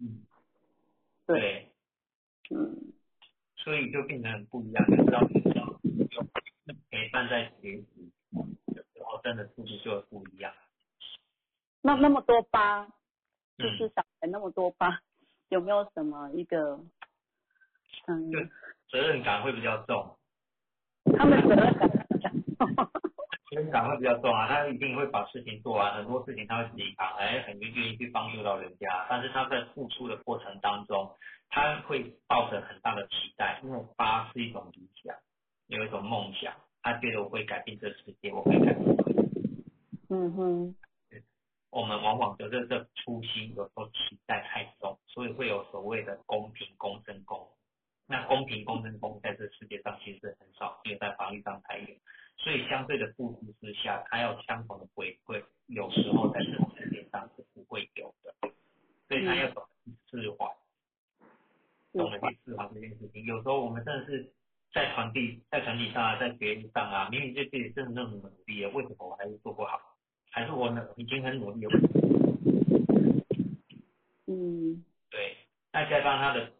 嗯，对，嗯。所以就变得很不一样，就知道有陪伴在学习的时候，真的速度就会不一样。那那么多疤，就嗯。是小孩那么多疤，有没有什么一个，嗯，就责任感会比较重，他们责任感比较 (laughs) 责任感会比较重啊，他一定会把事情做完，很多事情他会自己扛，哎，很愿意去帮助到人家，但是他在付出的过程当中，他会抱着很大的期待，因为八是一种理想，有一种梦想，他觉得我会改变这个世界，我会改变。嗯哼，我们往往觉得这初心有时候期待太重，所以会有所谓的公平、公正、公。那公平、公正、公在这世界上其实很少，只有在法律上才有。所以相对的付出之下，他要相同的回馈，有时候在这种世界上是不会有的。所以他要懂得去释怀，懂得去释怀这件事情。有时候我们真的是在传递在传递上啊，在学习上啊，明明对自己真的那么努力了，为什么我还是做不好？还是我呢已经很努力了？嗯对，那加上他的，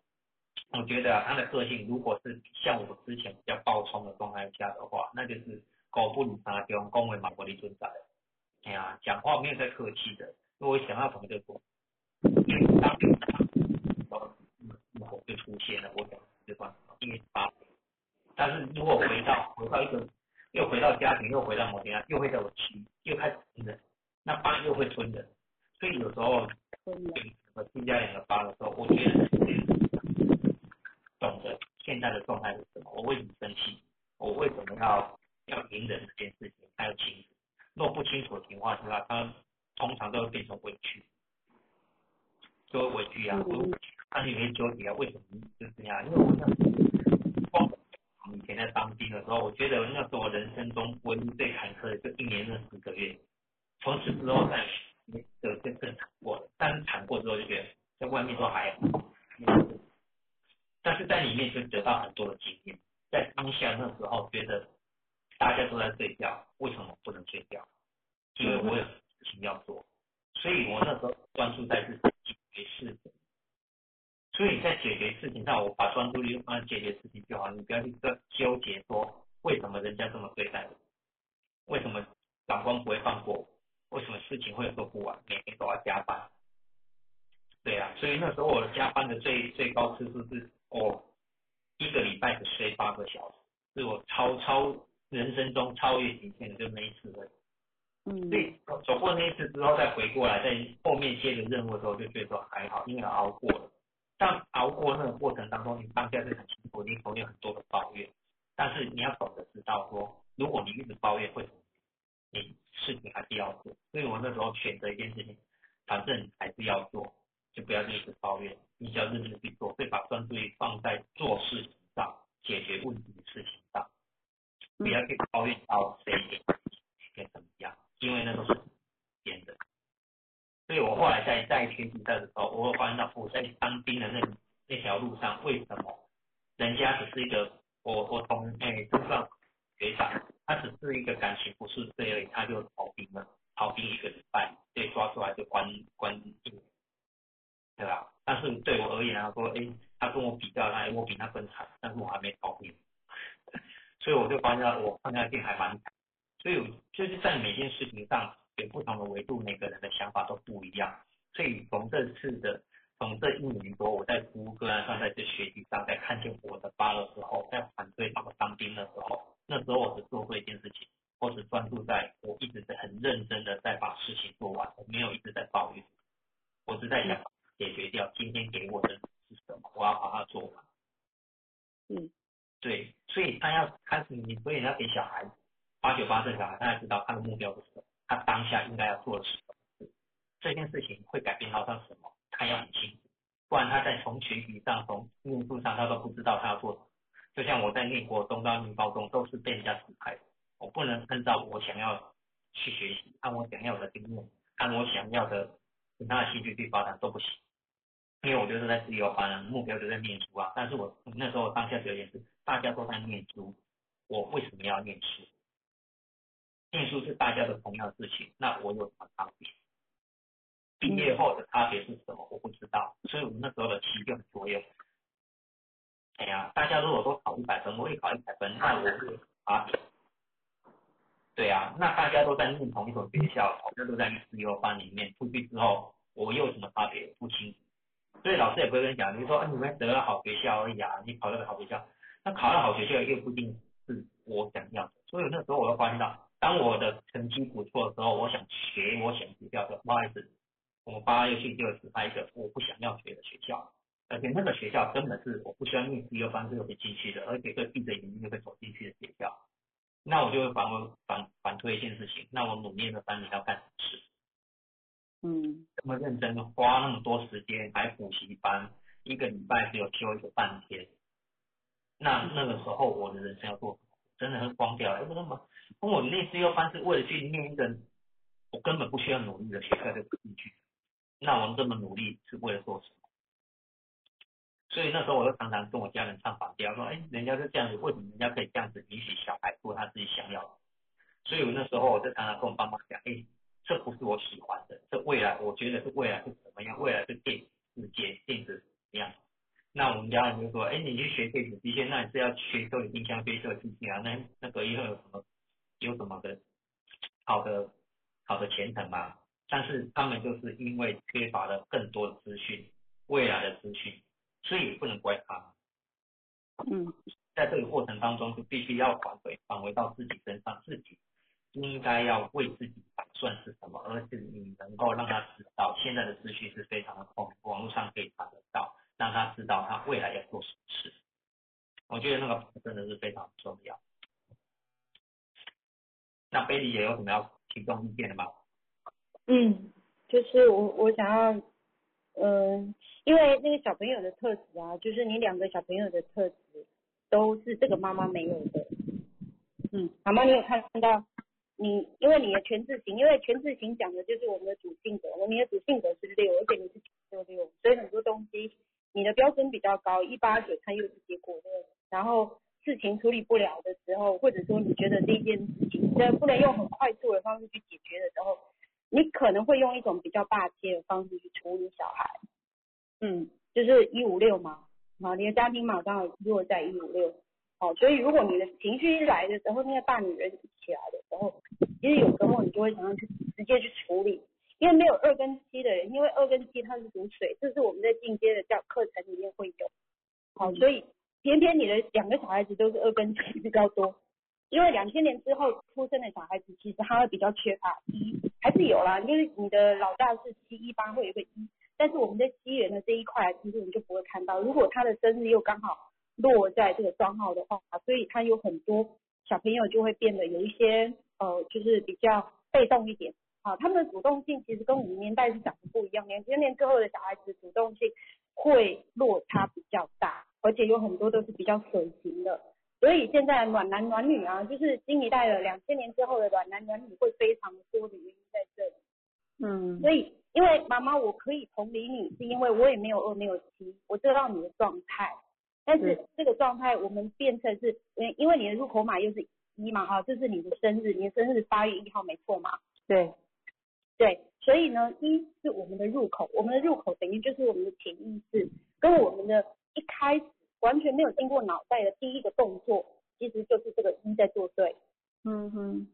我觉得啊，他的个性如果是像我之前比较暴冲的状态下的话，那就是狗不理他中，恭维马国利存在。哎呀，讲话没有在客气的，因为我想要什么就做，因为当有然后就出现了，我讲这段因为八，但是如果回到回到一个又回到家庭，又回到某天又会在我七，又开始吞人，那八又会吞人，所以有时候我增加两个八的时候，我觉得懂得现在的状态是什么，我为什么生气，我为什么要要隐忍这件事情，还有清楚。若不清楚的情况下，他通常都会变成委屈，就会委屈啊，嗯他里面纠结啊，为什么就是这样？因为我那光以前在当兵的时候，我觉得那是我人生中唯一最坎坷的，就一年那十个月。从此之后再没有就更惨过了，但是惨过之后就觉得在外面都还好，但是在里面就得到很多的经验。在当下那时候觉得大家都在睡觉，为什么不能睡觉？因为我有事情要做，所以我那时候专注在自己解决事。所以在解决事情上，我把专注力放在解决事情就好，你不要去纠纠结说为什么人家这么对待我，为什么长官不会放过我，为什么事情会做不完，每天都要加班。对啊，所以那时候我加班的最最高次数是我一个礼拜只睡八个小时，是我超超人生中超越极限的就那一次而已。嗯所以走过那一次之后，再回过来，在后面接的任务的时候，就觉得说还好，因为熬过了。但熬过那个过程当中，你当下是很辛苦，你口有很多的抱怨，但是你要懂得知道说，如果你一直抱怨会，你事情还是要做。所以我那时候选择一件事情，反正你还是要做，就不要一直抱怨，你只要认真去做，会把专注力放在做事情上，解决问题的事情上，不要去抱怨到谁该怎么样，因为那都是别人的。所以我后来在在学习的时候，我会发现到我在当兵的那那条路上，为什么人家只是一个我我从哎就算学长，他只是一个感情不是这而已，他就逃兵了，逃兵一个礼拜，被抓出来就关关禁，对吧？但是对我而言啊，说哎，他跟我比较，哎，我比他更惨，但是我还没逃兵，所以我就发现到我放在病还蛮惨，所以就是在每件事情上。有不同的维度，每个人的想法都不一样，所以从这次的，从这一年多，我在服务个案上，在这学习上，在看见我的八的时候，在反对到当兵的时候，那时候我只做过一件事情，我只专注在我一直在很认真的在把事情做完，我没有一直在抱怨，我是在想解决掉今天给我的是什么，我要把它做完。嗯，对，所以他要开始你，所以你要给小孩八九八这小孩，他要知道他的目标是什么。他当下应该要做什么，这件事情会改变到他什么，他要很清楚，不然他在从学习上、从念书上，他都不知道他要做什么。就像我在念国中到念高中，都是被人家指派的，我不能按照我想要去学习，按我想要的经验，按我想要的其他的兴趣去发展都不行，因为我就是在自由班，目标就在念书啊。但是我那时候当下有点是，大家都在念书，我为什么要念书？念书是大家的同样的事情，那我有什么差别？毕业后的差别是什么？我不知道，所以我们那时候的期就很左右。哎呀，大家如果都考一百分，我也考一百分，那我会啊。对啊，那大家都在念同一所学校，大家都在自由班里面，出去之后我又有什么差别？不清楚。所以老师也不会跟你讲，你说，啊，你们得了好学校而已啊，你考了个好学校，那考了好学校又不一定是我想要的。所以那时候我就发现到。当我的成绩不错的时候，我想学我想学校的，不好意思，我们八月去就只派一个我不想要学的学校，而且那个学校根本是我不需要念自由班就可以进去的，而且会闭着眼睛就可以走进去的学校。那我就会反反反推一件事情，那我努力的三年要干什么事？嗯，这么认真花那么多时间还补习班，一个礼拜只有休一个半天，那那个时候我的人生要做什么？真的是荒掉，哎，那么，跟我念自由班是为了去念一个我根本不需要努力的学校就进去，那我们这么努力是为了做什么？所以那时候我就常常跟我家人唱反调，说，哎，人家是这样子，为什么人家可以这样子允许小孩做他自己想要的？所以我那时候我就常常跟我爸妈讲，哎，这不是我喜欢的，这未来我觉得是未来是怎么样？未来是电世界电子怎么样？那我们家人就说，哎，你去学电子机械，那你是要学修理冰箱、学修理机器啊？那那个以后有什么有什么的好的好的前程吗？但是他们就是因为缺乏了更多的资讯，未来的资讯，所以也不能怪他。嗯，在这个过程当中，就必须要返回返回到自己身上，自己应该要为自己打算是什么，而是你能够让他知道现在的资讯是非常的丰富，网络上可以查得到，让他知道他未来要做什么事。我觉得那个真的是非常重要。那贝利也有什么要提供意见的吗？嗯，就是我我想要，嗯，因为那个小朋友的特质啊，就是你两个小朋友的特质都是这个妈妈没有的。嗯，好吗，你有看到你，因为你的全字型，因为全字型讲的就是我们的主性格，我们的主性格是六，而且你是九六，所以很多东西你的标准比较高，一八九它又是结果六，然后事情处理不了的时候，或者说你觉得这件事情虽然不能用很快速的方式去解决的时候。你可能会用一种比较霸气的方式去处理小孩，嗯，就是一五六嘛，啊，你的家庭马上落在一五六，好，所以如果你的情绪一来的时候，那个大女人起来的时候，其实有时候你就会想要去直接去处理，因为没有二跟七的人，因为二跟七它是属水，这是我们在进阶的教课程里面会有，好，所以偏偏你的两个小孩子都是二跟七比较多。因为两千年之后出生的小孩子，其实他会比较缺乏一，还是有啦，因为你的老大是七一八会有个一，但是我们在西元的这一块，其实我们就不会看到。如果他的生日又刚好落在这个双号的话，所以他有很多小朋友就会变得有一些呃，就是比较被动一点啊。他们的主动性其实跟我们年代是长得不一样，两千年之后的小孩子主动性会落差比较大，而且有很多都是比较水型的。所以现在暖男暖女啊，就是新一代的两千年之后的暖男暖女会非常多的原因在这里。嗯，所以因为妈妈我可以同理你，是因为我也没有二没有七，我知道你的状态。但是这个状态我们变成是，因因为你的入口码又是一嘛哈，这是你的生日，你的生日八月一号没错嘛？对，对，所以呢，一是我们的入口，我们的入口等于就是我们的潜意识，跟我们的一开始。完全没有经过脑袋的第一个动作，其实就是这个一在作对。嗯哼，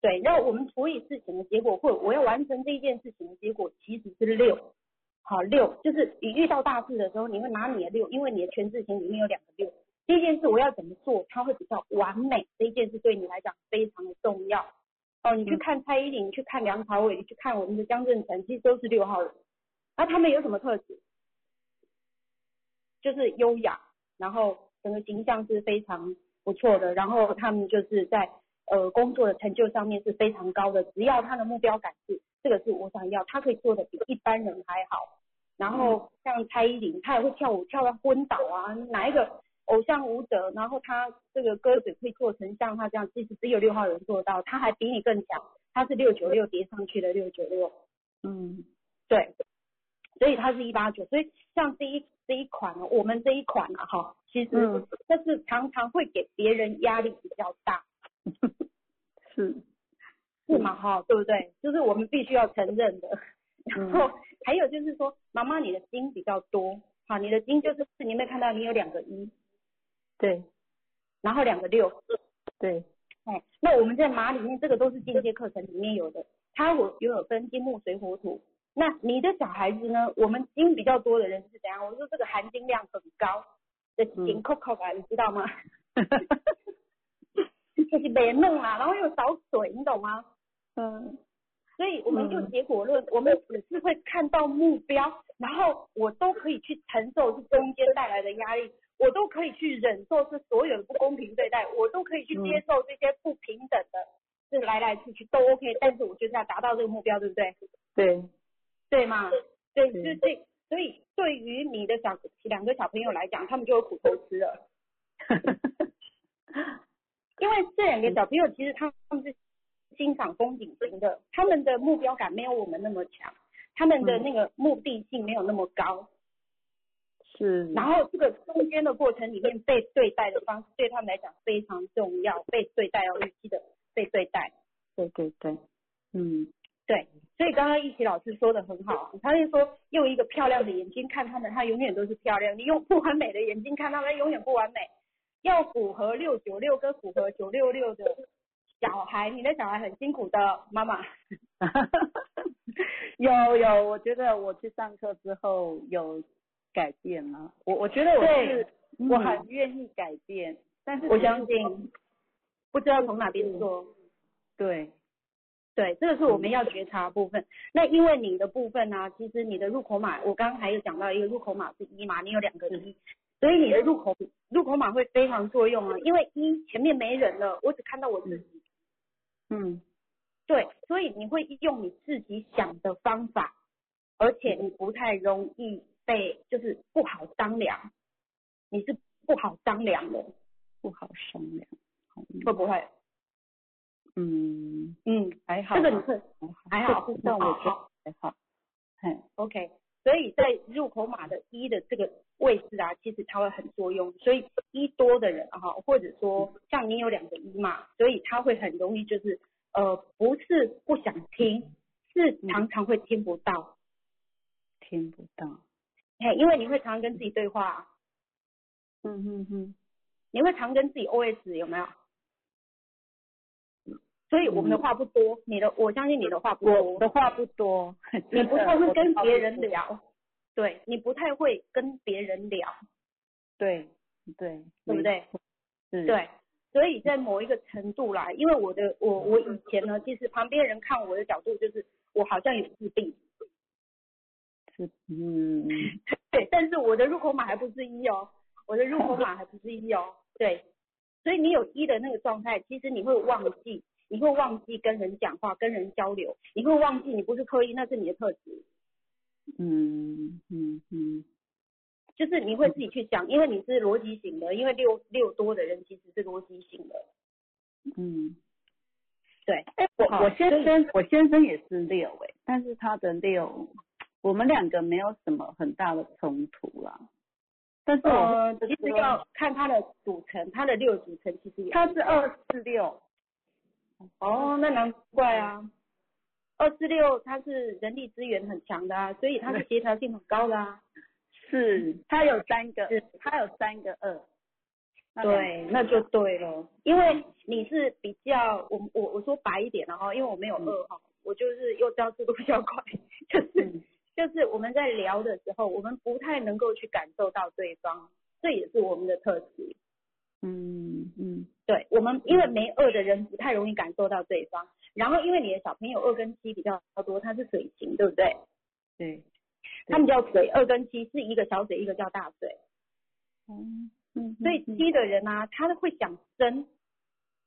对。那我们处理事情的结果，或我要完成这一件事情的结果，其实是六。好，六就是你遇到大事的时候，你会拿你的六，因为你的全字形里面有两个六。第一件事我要怎么做，它会比较完美。这一件事对你来讲非常的重要。哦，你去看蔡依林，你去看梁朝伟，你去看我们的江正成，其实都是六号人。那他们有什么特质？就是优雅。然后整个形象是非常不错的，然后他们就是在呃工作的成就上面是非常高的，只要他的目标感是这个是我想要，他可以做的比一般人还好。然后像蔡依林，她也会跳舞跳到昏倒啊，哪一个偶像舞者，然后他这个歌嘴可以做成像他这样，其实只有六号人做到，他还比你更强，他是六九六叠上去的六九六，嗯，对，所以它是一八九，所以像这一。这一款呢，我们这一款啊，哈，其实但是常常会给别人压力比较大，(laughs) 是是嘛哈，对不对？就是我们必须要承认的。然后还有就是说，妈妈你的金比较多，好，你的金就是你有没有看到你有两个一，对，然后两个六，对，哎，那我们在马里面这个都是进阶课程里面有的，它有有分金木水火土。那你的小孩子呢？我们金比较多的人是怎样？我说这个含金量很高的金扣扣啊，你知道吗？(laughs) 就是别弄啊，然后又少水，你懂吗？嗯。所以我们就结果论，我们只是会看到目标，然后我都可以去承受这中间带来的压力，我都可以去忍受这所有的不公平对待，我都可以去接受这些不平等的，这来来去去都 OK。但是我就是要达到这个目标，对不对？对。对嘛？对，就这，所以对于你的小两个小朋友来讲，他们就有苦头吃了。(laughs) 因为这两个小朋友其实他们是欣赏风景型的，他们的目标感没有我们那么强，他们的那个目的性没有那么高。是，然后这个中间的过程里面被对待的方式对他们来讲非常重要，被对待要预期的被对待。对对对，嗯，对，所以刚刚一奇老师说的很好，他就说用一个漂亮的眼睛看他们，他永远都是漂亮；你用不完美的眼睛看他们，永远不完美。要符合六九六跟符合九六六的小孩，你的小孩很辛苦的，妈妈。有 (laughs) 有，我觉得我去上课之后有改变了，我我觉得我是嗯我很愿意改变，但是我相信，不知道从哪边说。对，对，这个是我们要觉察的部分。那因为你的部分呢、其实你的入口码，我刚刚还有讲到一个入口码是一嘛，你有两个一，所以你的入口入口码会非常作用啊。因为一前面没人了，我只看到我自己，嗯。对，所以你会用你自己想的方法，而且你不太容易被就是不好商量，你是不好商量的，不好商量，会不会？嗯，嗯，还好吧，这个你会还好。这部分我觉得好还好，嘿，OK，所以在入口码的一的这个位置啊，其实它会很作用。所以一多的人啊哈，或者说像你有两个一嘛，所以他会很容易就是呃不是不想听，是常常会听不到。听不到，嘿，因为你会常常跟自己对话。啊，嗯嗯嗯，你会常跟自己 OS 有没有？所以我们的话不多，你的我相信你的话不多我，的话不多，(laughs) 你不太会跟别人，聊，对你不太会跟别人聊，对对，对不对？是，对，所以在某一个程度啦，因为我的我我以前呢，其实旁边人看我的角度就是我好像有自闭，是，嗯，(laughs) 对，但是我的入口码还不是一哦，我的入口码还不是一哦，对，所以你有一的那个状态，其实你会忘记，你会忘记跟人讲话、跟人交流，你会忘记你不是刻意，那是你的特质，嗯嗯嗯，就是你会自己去想，因为你是逻辑型的，因为六六多的人其实是逻辑型的，嗯，对，哎，我我先生我先生也是六哎，但是他的六，我们两个没有什么很大的冲突啦。但是我呃，其实要看他的组成，他的六组成其实也他是二四六，哦，那难怪啊。二四六它是人力资源很强的啊，所以它的协调性很高的啊。是。他有三个是，他有三个二。对，那就对了，因为你是比较，我我我说白一点了哈，因为我没有二哈，我就是又知道速度比较快，(laughs) 就是嗯。就是我们在聊的时候，我们不太能够去感受到对方，这也是我们的特质。嗯嗯对我们，因为没二的人不太容易感受到对方，然后因为你的小朋友二跟七比较多，他是水型，对不对？对，他们叫水，二跟七是一个小水，一个叫大水。嗯嗯，所以七的人啊，他会想深，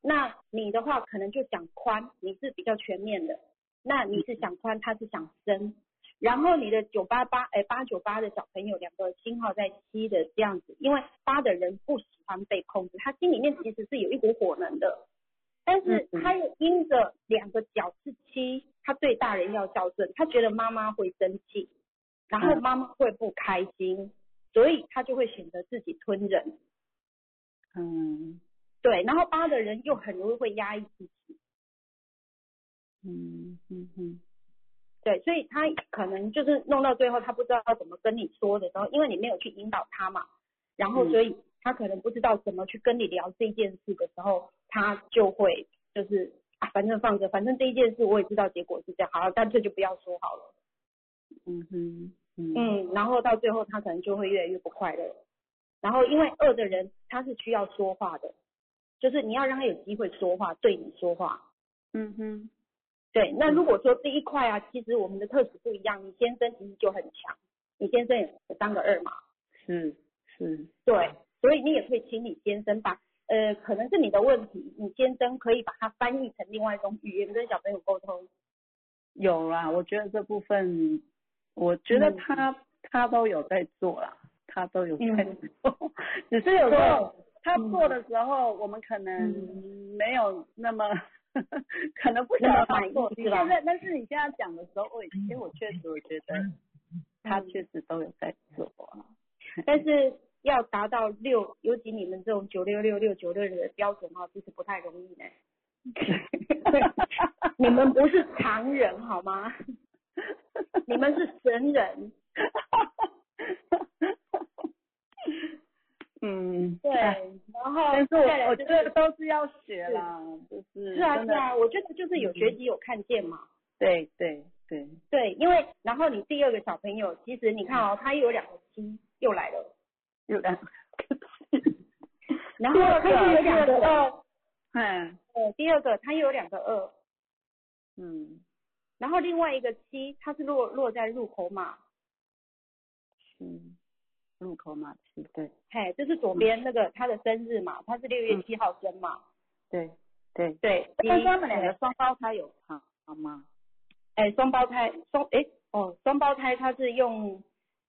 那你的话可能就想宽，你是比较全面的，那你是想宽，他是想深。然后你的九八八，哎八九八的小朋友，两个星号在七的这样子，因为八的人不喜欢被控制，他心里面其实是有一股火能的，但是嗯他又因着两个角是七，他对大人要孝顺，他觉得妈妈会生气，然后嗯妈妈会不开心，所以他就会选择自己吞忍。嗯。对，然后八的人又很容易会压抑自己，嗯嗯嗯对，所以他可能就是弄到最后，他不知道要怎么跟你说的时候，因为你没有去引导他嘛，然后嗯。所以他可能不知道怎么去跟你聊这件事的时候，他就会就是啊，反正放着，反正这一件事我也知道结果是这样，好了，干脆就不要说好了，嗯哼嗯。嗯，然后到最后他可能就会越来越不快乐，然后因为二的人他是需要说话的，就是你要让他有机会说话，对你说话，嗯哼对，那如果说这一块啊，其实我们的特质不一样，你先生其实就很强，你先生有三个二嘛，是是。对，所以你也可以请你先生把，呃，可能是你的问题，你先生可以把它翻译成另外一种语言跟小朋友沟通。有啦，我觉得这部分，我觉得嗯。他、他都有在做啦，他都有在嗯。做，只是有时候他嗯。做的时候，我们可能嗯。没有那么，(laughs) 可能不晓那么满意得他做。你是吧现在，但是你现在讲的时候，我其实我确实我觉得他确实都有在做啊。(laughs) 但是要达到六，尤其你们这种九六六六九六的标准哈，其实不太容易呢。(laughs) 你们不是常人好吗？你们是神人。嗯，对，然后但是我我觉得都是要学啦，就是是啊是啊，我觉得就是有学习有看见嘛。对对对，对，因为然后你第二个小朋友，其实你看哦，他又有两个七又来了，又 (laughs) 两个然后他又有两个二，嗯呃，第二个他又有两个二，嗯。然后另外一个七，它是落落在入口嘛，嗯，入口马七，对。嘿，这是左边那个他的生日嘛，他是六月七号生嘛，对对，对，但是他们两个双胞胎有差吗？哎，双胞胎，双哎哦，双胞胎他是用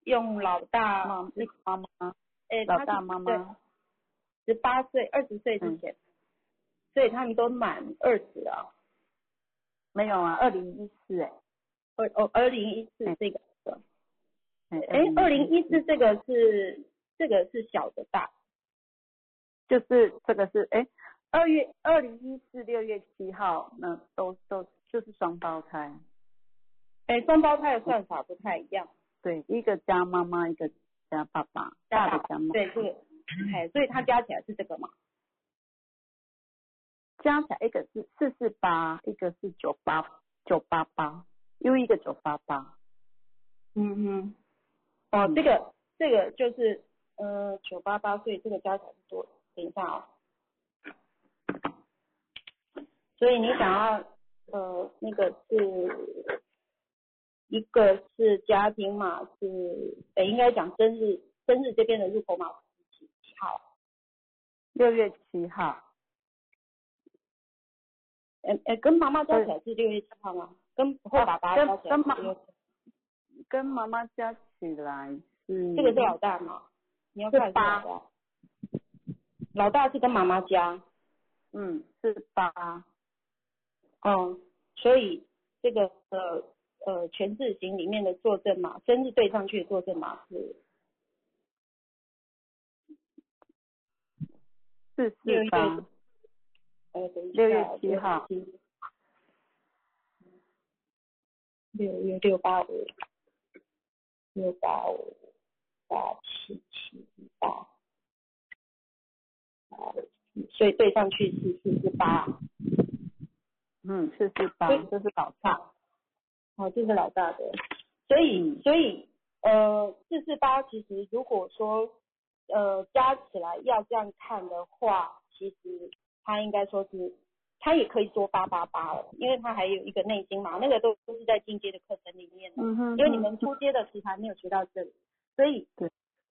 用老大，妈妈妈哎，老大妈妈，十八岁、二十岁之前，所以他们都满二十啊。没有啊，二零一四。哎，二哦，二零一四哎。这个。的，哎哎，二零一四这个是这个是小的大，就是这个是哎，二月二零一四六月七号，那都都就是双胞胎，哎，双胞胎的算法不太一样，对，一个加妈妈，一个加爸爸，大的加妈，对这个，哎，所以它加起来是这个嘛，加起来一个是四四八，一个是九八九八八，又一个九八八，嗯哼，哦，这个这个就是呃九八八，所以这个加起来是多，等一下啊、所以你想要呃那个是一个是家庭码是，呃应该讲生日生日这边的入口码是几几号？六月七号，呃呃，跟妈妈加起来是六月七号吗？跟后爸爸跟加起来跟妈是6跟妈妈加起来是这个是老大嘛？你要看是八老大，是跟妈妈加，嗯是八，嗯，所以这个呃呃全字形里面的坐证码，生日对上去的坐证码是四四八，六月七号，六月六八五，六八五八七七八，八所以对上去是四四八，嗯四四八，这是老大，哦，这是老大的，所以所以呃四四八其实如果说呃加起来要这样看的话，其实它应该说是它也可以说八八八了，因为他还有一个内经嘛，那个都都是在进阶的课程里面的，嗯哼因为你们初阶的其实还没有学到这里，所以对。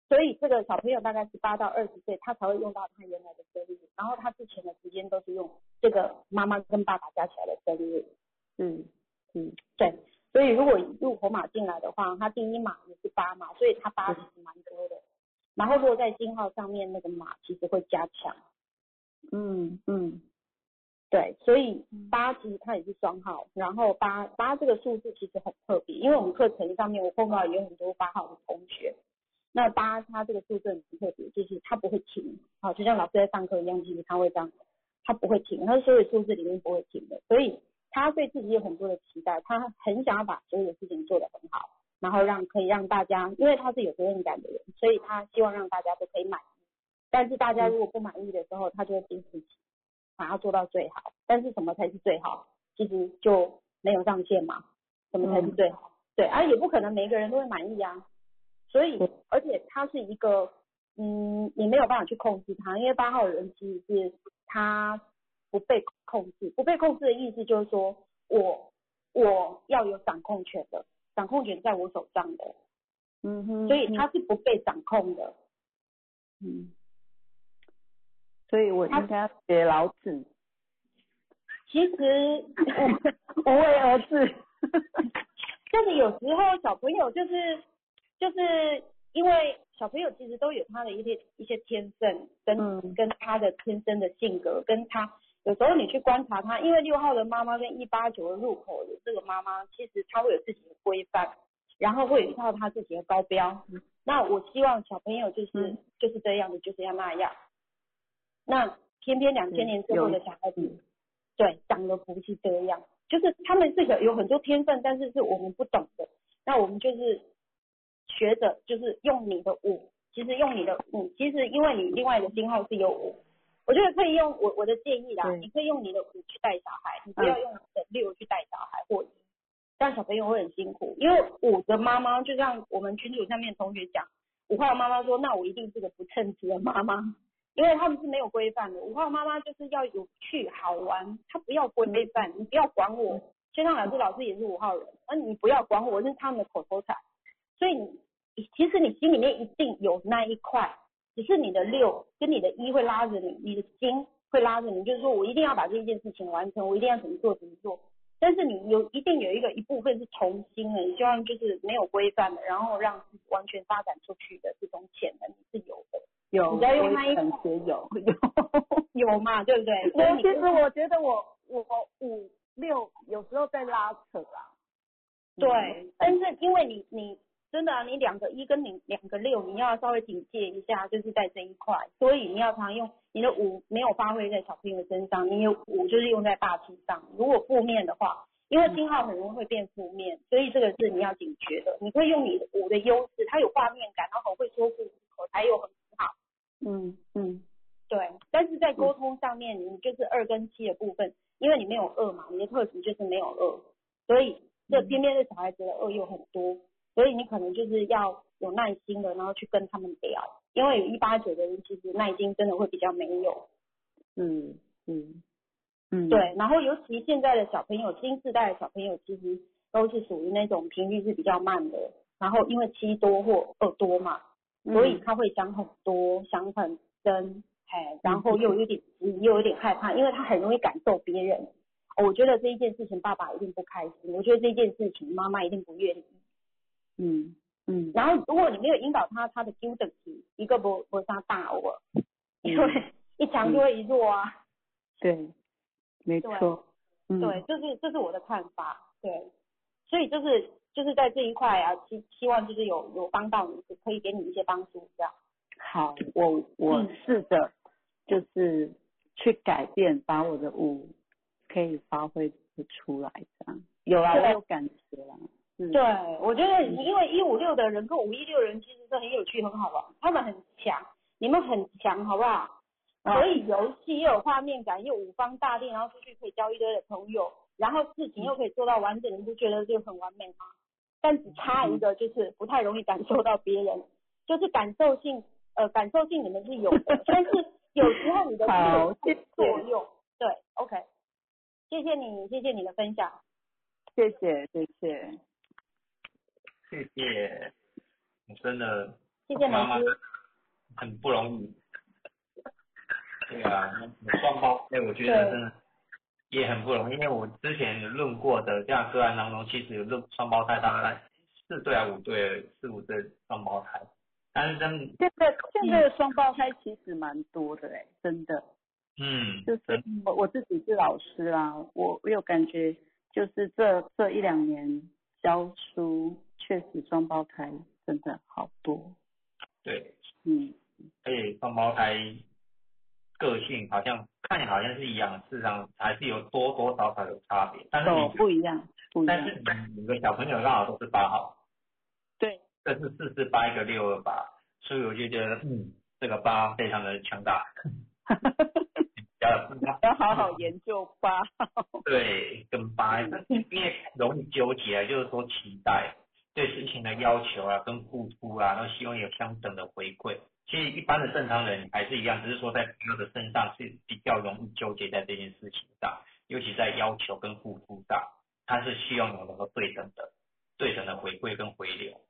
所以这个小朋友大概是八到二十岁，他才会用到他原来的生日，然后他之前的时间都是用这个妈妈跟爸爸加起来的生日。嗯嗯对，所以如果入口码进来的话，他第一码也是八码，所以他八其实蛮多的。然后如果在星号上面那个码其实会加强，嗯嗯对，所以八其实它也是双号，然后八八这个数字其实很特别，因为我们课程上面我碰到也有很多八号的同学，那八它这个数字很特别，就是它不会停，好，就像老师在上课一样，其实他会这样，它不会停，它所有数字里面不会停的，所以他对自己有很多的期待，他很想要把所有的事情做得很好，然后让可以让大家，因为他是有责任感的人，所以他希望让大家都可以满意。但是大家如果不满意的时候，他就会逼自己，把它做到最好。但是什么才是最好？其实就没有上限嘛，什么才是最好？对，啊，也不可能每一个人都会满意啊。所以，而且他是一个，嗯，你没有办法去控制他，因为八号人其实是他不被控制，不被控制的意思就是说我我要有掌控权的，掌控权在我手上的，嗯哼，所以他是不被掌控的。嗯，所以我他应该要学老子，其实无 (laughs) 为而治。(laughs) 就是有时候小朋友就是就是因为小朋友其实都有他的一些一些天分跟、嗯跟他的天生的性格，跟他有时候你去观察他，因为六号的妈妈跟一八九的入口的这个妈妈，其实她会有自己的规范，然后会有一套他自己的高标。那我希望小朋友就是、嗯就是这样的，就是要那样。那偏偏两千年之后的小孩子，嗯对，长得不是这样，就是他们这个有很多天分，但是是我们不懂的。那我们就是学着，就是用你的五，其实用你的五，其实因为你另外的星号是有五，我觉得可以用我我的建议啦，你可以用你的五去带小孩，你不要用你的六去带小孩或一，小朋友会很辛苦。因为五的妈妈，就像我们群组上面同学讲，五号妈妈说，那我一定是个不称职的妈妈。因为他们是没有规范的，五号妈妈就是要有趣好玩，她不要规范，你不要管我。就像老师，老师也是五号人，那你不要管我，是他们的口头禅。所以你其实你心里面一定有那一块，只是你的六跟你的一会拉着你，你的心会拉着你，就是说我一定要把这件事情完成，我一定要怎么做怎么做。但是你有一定有一个一部分是童心的，你希望就是没有规范的，然后让自己完全发展出去的这种潜能你是有的，有，你只要用那一我也感觉有有。(laughs) 有嘛，对不对？我其实我觉得我我五六有时候在拉扯啊。对嗯，但是因为你你真的啊，你两个一跟你两个六，你要稍微警戒一下，就是在这一块，所以你要常用你的五没有发挥在小朋友身上，你有五就是用在大气上。如果负面的话，因为信号很容易会变负面，所以这个是你要警觉的。你可以用你的五的优势，它有画面感，然后很会说故事，口才又很好。嗯嗯。对，但是在沟通上面，你就是二跟七的部分，因为你没有二嘛，你的特质就是没有二，所以这偏偏是小孩子的二又很多，所以你可能就是要有耐心的，然后去跟他们聊，因为有一八九的人其实耐心真的会比较没有。嗯嗯嗯，对，然后尤其现在的小朋友，新时代的小朋友其实都是属于那种频率是比较慢的，然后因为七多或二多嘛，嗯，所以他会想很多，想很深，哎，然后又有点急，又有点害怕，因为他很容易感受别人。哦我觉得这一件事情爸爸一定不开心，我觉得这件事情妈妈一定不愿意。嗯嗯，然后如果你没有引导他，他的纠等级一个不不上大我，因为一强就会一弱啊。对，没对错，嗯，对，这是这是我的看法。对，所以就是就是在这一块啊，希希望就是有有帮到你，可以给你一些帮助，这样。好，我我嗯试着就是去改变，把我的舞可以发挥得出来，这样有啦，对我有感觉啦，是，对，我觉得因为一五六的人跟五一六人其实是很有趣、很好玩，他们很强，你们很强，好不好？啊可以游戏又有画面感，又五方大定，然后出去可以交一堆的朋友，然后事情又可以做到完整，你不觉得就很完美吗？但只差一个就是不太容易感受到别人，就是感受性，呃，感受性你们是有的，但是有时候你的作用，对，OK，谢谢你，谢谢你的分享，谢谢谢谢，谢谢，你真的谢谢妈妈老师，很不容易。对啊，那双胞哎我觉得真的也很不容易，因为我之前有论过的这样个案当中，其实有论双胞胎大概四对啊五对四五对双胞胎，但 (laughs) 是真现在现在的双胞胎其实蛮多的哎、真的，嗯就是我我自己是老师啦，我我有感觉，就是这这一两年教书，确实双胞胎真的好多，对，嗯，而且双胞胎个性好像看起来好像是一样，事实上还是有多多少少有差别，但是都你不一样，不一但，是你的小朋友刚好都是八号。对，这是四四八一个六二八，所以我就觉得，嗯，这个八非常的强大。(laughs) 呃，要好好研究八号，对，跟八，(laughs) 因为容易纠结，就是说期待对事情的要求啊，跟付出啊，然后希望有相等的回馈。其实一般的正常人还是一样，只是说在朋友的身上是比较容易纠结在这件事情上，尤其在要求跟付出上，他是希望有能够对等的、对等的回馈跟回流。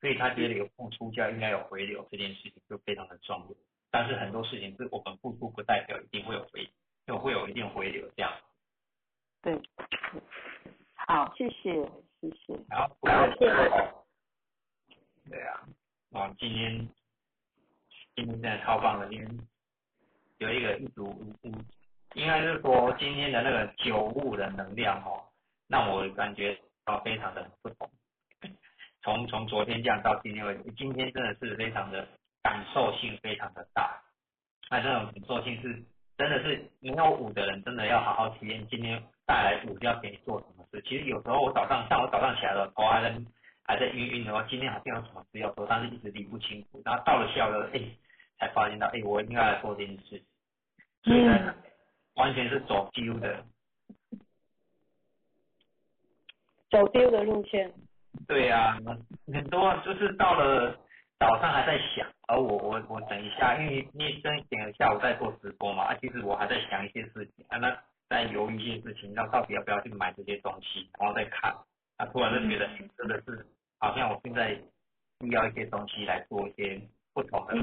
所以他觉得有付出就要应该有回流，这件事情就非常的重要。但是很多事情是我们付出不代表一定会有回，就会有一定回流这样。对，好，谢谢谢谢，然后好谢谢对啊，哇，今天今天真的超棒的，今天有一个一组五五，应该是说今天的那个九五的能量哦，让我感觉到非常的不同。从从昨天这样到今天为止，今天真的是非常的感受性非常的大，那这种感受性是真的是没有五的人真的要好好体验今天带来五要给你做什么事。其实有时候我早上像我早上起来了，头还在还在晕晕的话，今天好像有什么事要做，但是一直理不清楚。然后到了下午，哎，才发现到，哎，我应该来做这件事。所以呢，完全是走 feel 的，走 feel 的路线。对呀，很多就是到了早上还在想，而我我我等一下，因为因为真点下午在做直播嘛，啊，其实我还在想一些事情，啊，那在犹豫一些事情，那到底要不要去买这些东西，然后再看，啊，突然就觉得真的是好像我现在需要一些东西来做一些不同的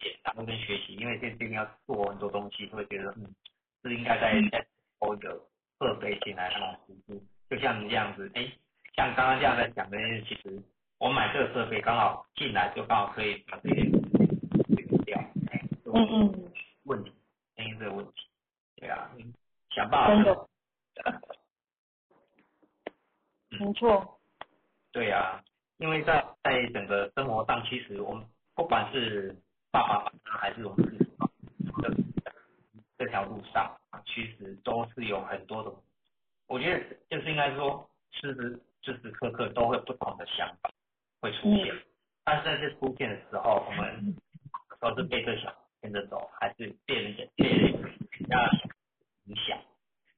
检查跟学习，因为这这边要做很多东西，会觉得嗯，是应该在在某一个设备进来那种辅助，就像你这样子，哎。像刚刚这样在讲的，其实我买这个设备刚好进来就刚好可以把这些解掉，嗯嗯，问题，因为这个问题，对啊，想办法，没错，对啊，因为在在整个生活上，其实我们不管是爸爸妈妈还是我们自己，这这条路上，其实都是有很多的，我觉得就是应该说，时时。时时刻刻都会不同的想法会出现，但是在这出现的时候，我们都是被这想跟着走，还是被人家被人家影响？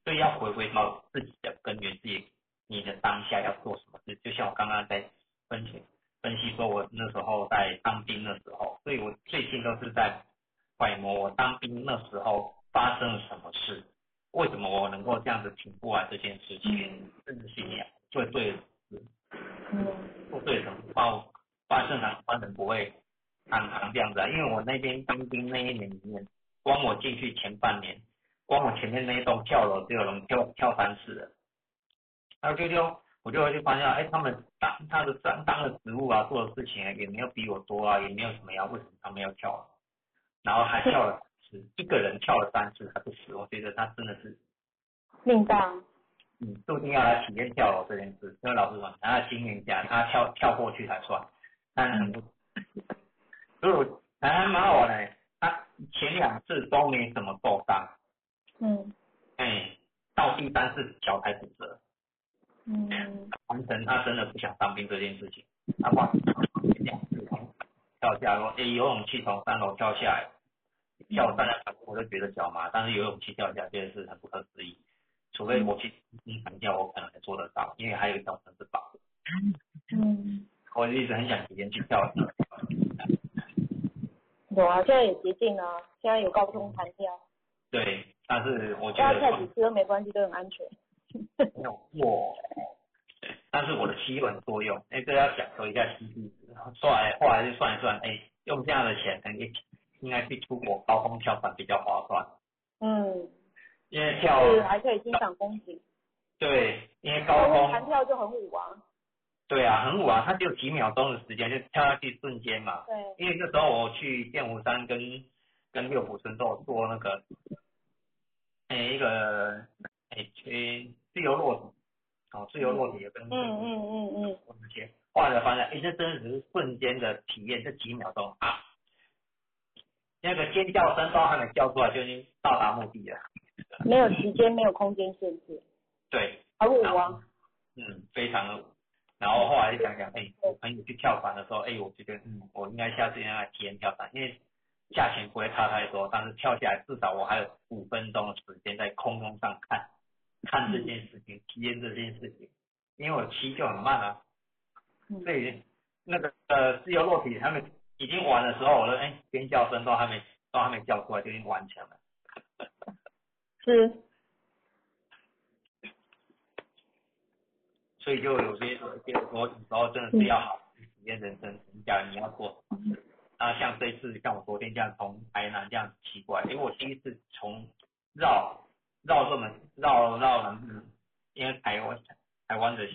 所以要回归到自己的根源，自己你的当下要做什么事。就像我刚刚在分析分析说，我那时候在当兵的时候，所以我最近都是在揣摩我当兵那时候发生了什么事，为什么我能够这样子挺过来这件事情，甚至信仰。做对的事，嗯，做对的事，发发正常发人不会常常这样子啊。因为我那边当兵那一年里面，光我进去前半年，光我前面那一栋跳楼就有人跳跳三次了。然后就就我就会去发现，哎，他们当他的当当的职务啊，做的事情也没有比我多啊，也没有什么呀，为什么他们要跳？然后还跳了是，一个人跳了三次还不死，我觉得他真的是命大。嗯注定要来体验跳楼这件事，因为老师说他经验家，他跳跳过去才算。但很不，所以我还蛮好玩的。他前两次都没怎么受伤。嗯。哎，到第三次脚才骨折。嗯。完成他真的不想当兵这件事情，他把两次从跳下说，哎，有勇气从三楼跳下来，跳三两我都觉得脚麻，但是有勇气跳下这件事很不可思议。除非我去你喊叫，我可能还做得到，因为还有一条绳子绑。嗯。(laughs) 我一直很想提前去跳。有啊，现在也捷径啊，现在有高空弹跳。对，但是我觉得。跳几次都没关系，都很安全。没有过。但是我的吸稳作用，哎，这要讲究一下吸力。后来后来就算一算，哎，用这样的钱，肯定应该去出国高空跳伞比较划算。嗯。因为跳是还可以欣赏风景。对，因为高空弹跳就很舞啊。对啊，很舞啊，它只有几秒钟的时间就跳下去瞬间嘛。对。因为那时候我去剑湖山跟跟六福村都有做那个，哎一个哎去自由落体，哦自由落体也跟嗯嗯嗯嗯那些换了方向，哎这真的只是瞬间的体验，这几秒钟啊，那个尖叫声都还没叫出来就已经到达目的了。没有时间，没有空间限制。对。很舞啊。嗯，非常的。然后后来就想想，哎，我朋友去跳伞的时候，哎，我觉得，嗯，我应该下次应该体验跳伞，因为价钱不会差太多，但是跳下来至少我还有五分钟的时间在空中上看，看这件事情，体验这件事情，因为我骑就很慢啊。所以那个呃自由落体他们已经完的时候，我说，哎，尖叫声都还没都还没叫出来就已经完成了。(laughs) 是，所以就有些有些说，有时候真的是要好体验人生。假如你要做，那像这次像我昨天这样从台南这样骑过来，因为我第一次从绕绕这么绕绕南部，因为台湾台湾的骑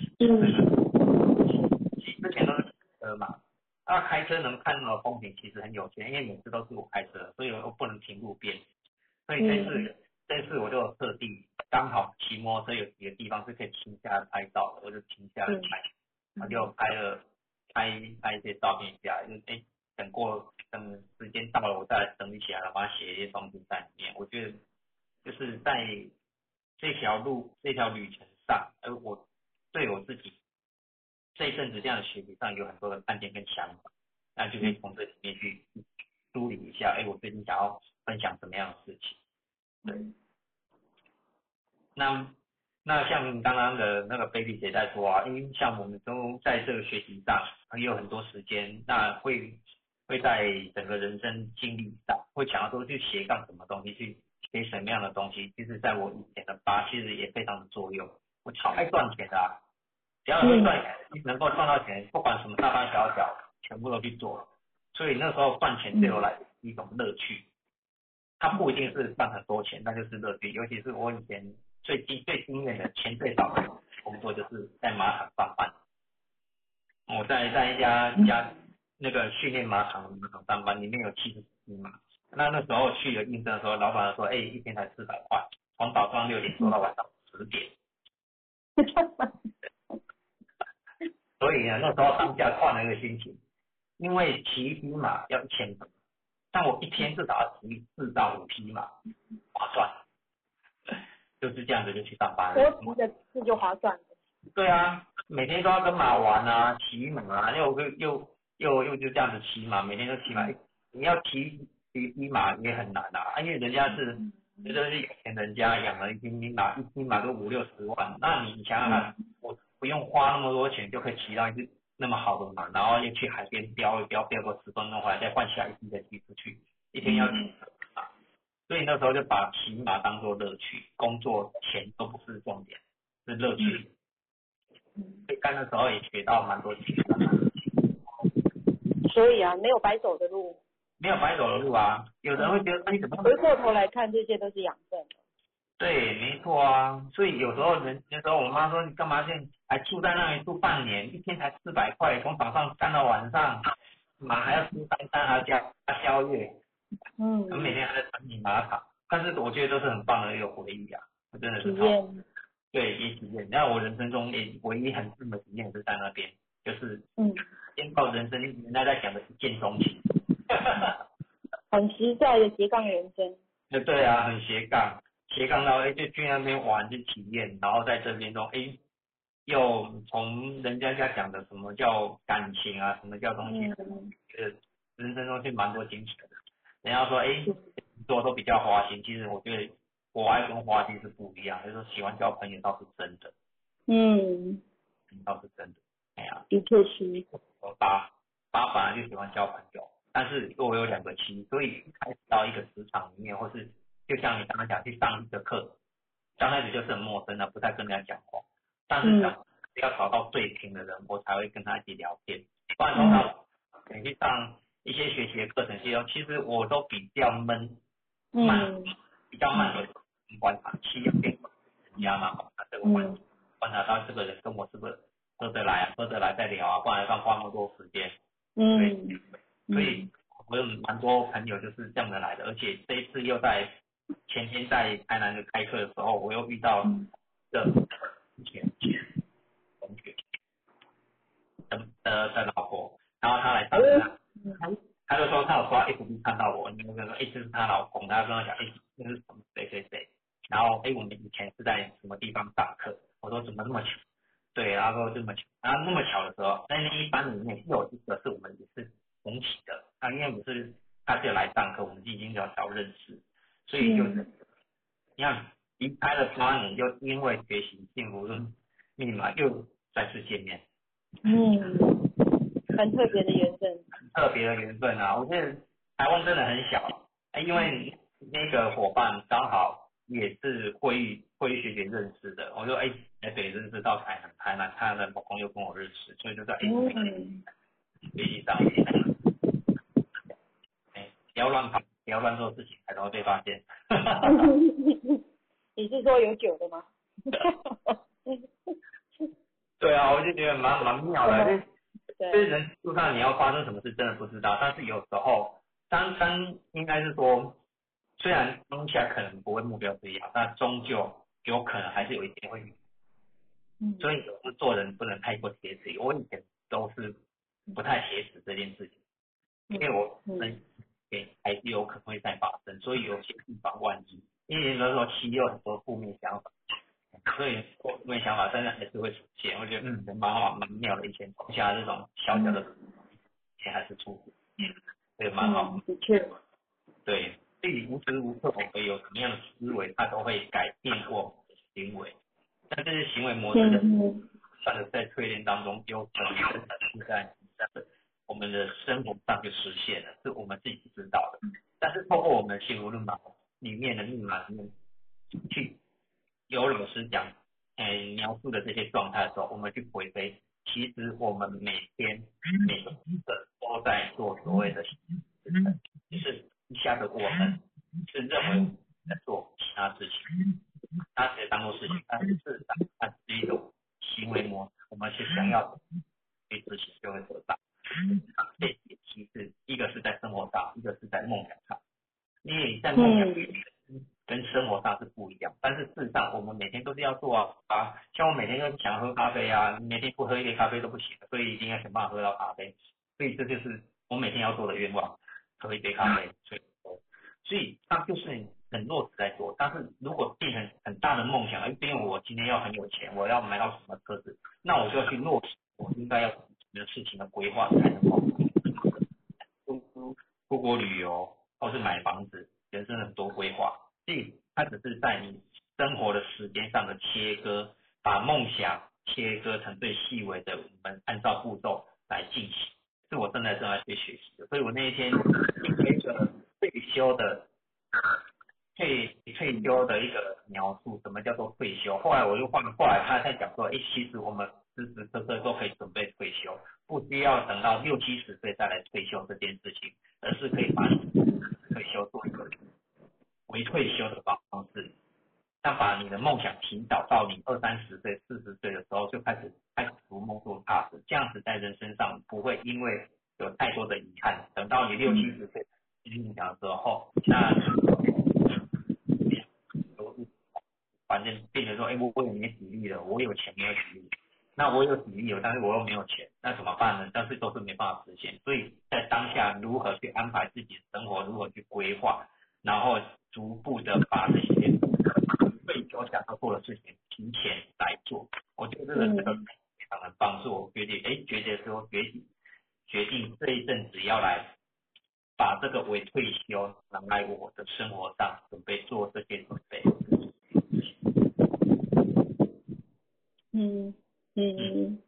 之前都是车嘛，那开车能看到的风景其实很有限，因为每次都是我开车，所以我不能停路边，所以这次。这次我就特地刚好骑摩托车有几个地方是可以停下来拍照的，我就停下来拍，我就拍了拍拍一些照片下来，就是哎等过等时间到了，我再整理起来，然后把它写一些东西在里面。我觉得就是在这条路这条旅程上，而我对我自己这一阵子这样的学习上有很多的看见跟想法，那就可以从这里面去梳理一下，哎，我最近想要分享什么样的事情。对，那那像刚刚的那个 baby 姐在说啊，因为像我们都在这个学习上也有很多时间，那会会在整个人生经历上会想要说去斜杠什么东西，去写什么样的东西。其实在我以前的八，其实也非常的作用。我超爱赚钱的，只要能赚钱，能够赚到钱，不管什么大大小小，全部都去做。所以那时候赚钱对我来一种乐趣。它不一定是赚很多钱，那就是乐趣。尤其是我以前最经最经验的钱最少的工作，就是在马场上班。我在在一家一家那个训练马场马场上班，里面有七十匹马。那那时候去了应征的时候，老板说：“哎，一天才四百块，从早上六点做到晚上十点。(laughs) ”所以呢，那时候当下换了一个心情，因为骑一匹马要一千多。但我一天至少要骑四到五匹马，划算，就是这样子就去上班了。多骑的次就划算。对啊，每天都要跟马玩啊，骑马啊，又又又又就这样子骑马，每天都骑马。你要骑骑匹马也很难啊，因为人家是，人家是有钱人家养了一匹马，一匹马都五六十万，那你想想看，我不用花那么多钱就可以骑到一只。那么好的马，然后又去海边飙一飙，飙个十分钟回来，再换下一批再骑出去，一天要骑马，所以那时候就把骑马当做乐趣，工作钱都不是重点，是乐趣。所以干的时候也学到蛮多钱的。所以啊，没有白走的路。没有白走的路啊，有人会觉得那你怎么？回过头来看，这些都是养分。对，没错啊，所以有时候人，有时候我妈说你干嘛现还住在那里住半年，一天才四百块，从早上干到晚上，马还要吃三餐，还要加宵夜，嗯，我每天还在整理马卡，但是我觉得都是很棒的一个回忆啊，真的是体验，对，也体验。那我人生中也唯一很深的体验是在那边，就是嗯，先报人生，人家在讲的是见钟情，(laughs) 很实在的斜杠人生。呃，对啊，很斜杠。斜杠到哎，就去那边玩去体验，然后在这边中哎，又从人家家讲的什么叫感情啊，什么叫东西，呃，人生中是蛮多惊喜的。人家说哎，做都比较花心，其实我觉得我爱跟花心是不一样，就是说喜欢交朋友倒是真的。嗯，倒是真的，哎呀，的确是。我爸爸本来就喜欢交朋友，但是我有两个期，所以开始到一个职场里面或是。就像你刚刚讲去上一个课，刚开始就是很陌生的，不太跟人家讲话。但是讲要找到最平的人，我才会跟他一起聊天。不然的话，你去上一些学习的课程，其实其实我都比较闷，慢，比较慢的观察，七要变人家嘛，他这个观观察到这个人跟我是不是合得来啊，合得来再聊啊，不然要花那么多时间。嗯。所以我有蛮多朋友就是这样的来的，而且这一次又在。前天在台南的开课的时候，我又遇到的前同学的的的老婆，然后他来上课，他就说他有刷 FB 看到我，那个说哎这是他老公，他跟我讲哎这是什么谁谁谁，然后哎我们以前是在什么地方上课，我说怎么那么巧，对，然后说这么巧，然后那么巧的时候，在那一班里面有一个是我们也是同起的，啊因为我是他是来上课，我们已经较早认识。所以就是，你看离开了八年，又因为学习幸福论密码又再次见面。嗯，很特别的缘分。很特别的缘分啊！我觉得台湾真的很小，因为那个伙伴刚好也是会议会议学姐认识的，我说哎台北认识到台南，台南他的老公又跟我认识，所以就在哎飞机上，哎不要乱跑。不要乱做事情，才能会被发现。(laughs) 你是说有酒的吗？(laughs) (laughs) 对啊，我就觉得蛮蛮妙的。对。就是人路上你要发生什么事，真的不知道。但是有时候，当当应该是说，虽然当下可能不会目标不一样，但终究有可能还是有一天会。嗯。所以有时做人不能太过铁齿。我以前都是不太写实这件事情，因为我们也还是有可能会再发生，所以有些地方万一，因为有时候七有很多负面想法，所以负面想法真的还是会出现。我觉得嗯，蛮好蛮妙的，以前放下这种小小的，也还是出，对，蛮好。的确。对，所以无时无刻我们有什么样的思维，它都会改变过行为。但这些行为模式的。算的在淬炼当中，有可能是在我们的生活上就实现了，是我们自己知道的。但是透过我们心无论码里面的密码里面去有老师讲，哎，描述的这些状态的时候，我们去回归，其实我们每天每个都在做所谓的，就是一下子我们是认为在做其他事情，它只当做事情，但是事实上它是一种。行为模式，我们是想要去执行就会得到。这其实一个是在生活上，一个是在梦想上。因为在梦想跟生活上是不一样，但是事实上我们每天都是要做啊啊，像我每天都想喝咖啡啊，每天不喝一杯咖啡都不行，所以一定要想办法喝到咖啡。所以这就是我每天要做的愿望，喝一杯咖啡。所以，所以它就是。很落实在做，但是如果变成很大的梦想，哎，因为我今天要很有钱，我要买到什么车子，那我就要去落实，我应该要什么事情的规划才能够出国旅游，或是买房子，人生很多规划，所以它只是在你生活的时间上的切割，把梦想切割成最细微的，我们按照步骤来进行，是我正在正在去学习的，所以我那一天一个退休的。退退休的一个描述，什么叫做退休？后来我又换过来，他在讲说，哎，其实我们时时刻刻都可以准备退休，不需要等到六七十岁再来退休这件事情，而是可以把你退休做一个为退休的方式，那把你的梦想提早到你二三十岁、四十岁的时候就开始开始逐梦做踏实，这样子在人身上不会因为有太多的遗憾，等到你六七十岁梦想的时候，那。反正变成说，哎，我我有没体力了，我有钱没有体力，那我有体力有，但是我又没有钱，那怎么办呢？但是都是没办法实现，所以在当下如何去安排自己的生活，如何去规划，然后逐步的把这些退休想要做的事情提前来做，我觉得这个这个非常的帮助我决定，哎，决定说决定决定这一阵子要来把这个为退休拿来我的生活上准备做这些准备。嗯嗯，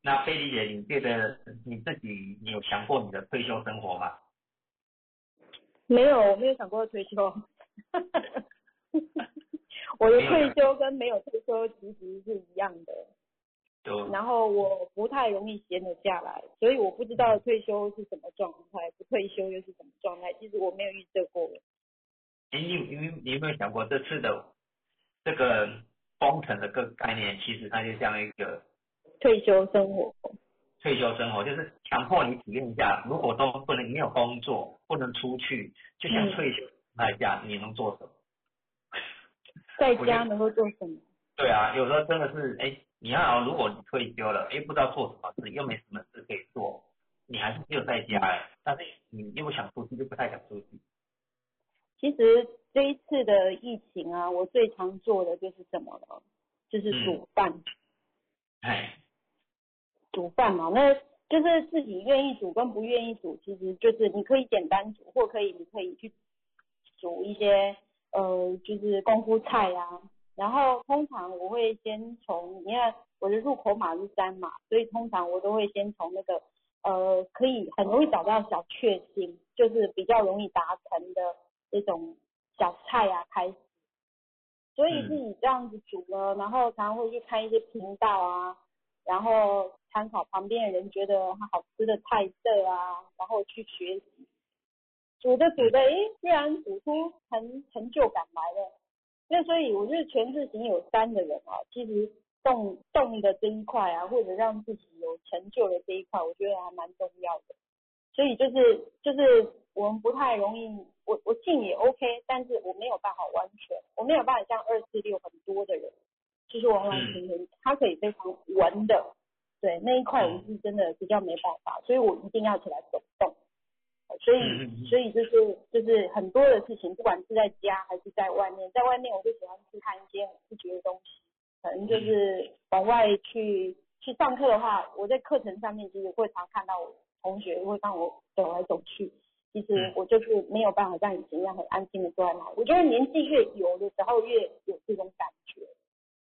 那菲丽姐，你觉得你自己你有想过你的退休生活吗？没有，我没有想过退休。(laughs) 我的退休跟没有退休其实是一样的。然后我不太容易闲得下来，所以我不知道退休是什么状态，不退休又是什么状态。其实我没有预测过。哎，你你你有没有想过这次的这个？封城的个概念，其实它就像一个退休生活。退休生活就是强迫你体验一下，如果都不能没有工作，不能出去，就像退休那一家，你能做什么？在家能够做什么？对啊，有时候真的是，哎，你要如果你退休了，哎，不知道做什么事，又没什么事可以做，你还是只有在家哎，但是你又不想出去，就不太想出去。其实。这一次的疫情啊，我最常做的就是什么了？就是煮饭。哎。煮饭嘛，那就是自己愿意煮跟不愿意煮，其实就是你可以简单煮，或可以你可以去煮一些呃，就是功夫菜啊。然后通常我会先从，你看我的入口码是三嘛，所以通常我都会先从那个呃，可以很容易找到小确幸，就是比较容易达成的这种。小菜啊，开始，所以自己这样子煮了，然后常常会去看一些频道啊，然后参考旁边的人觉得它好吃的菜色啊，然后去学习，煮着煮着，诶，居然煮出成成就感来了。那所以我觉得全智行有三的人啊，其实动动的这一块啊，或者让自己有成就的这一块，我觉得还蛮重要的。所以就是就是我们不太容易。我我进也 OK，但是我没有办法完全，我没有办法像二四六很多的人，就是完完全全，他可以非常稳的对那一块我是真的比较没办法，所以我一定要起来走动。所以嗯所以就是就是很多的事情，不管是在家还是在外面，在外面我就喜欢去看一些我不觉的东西，可能就是往外去去上课的话，我在课程上面其实会常看到我同学会让我走来走去，其实嗯。我就是没有办法像以前一样很安静的坐在那里。我觉得年纪越有的时候越有这种感觉，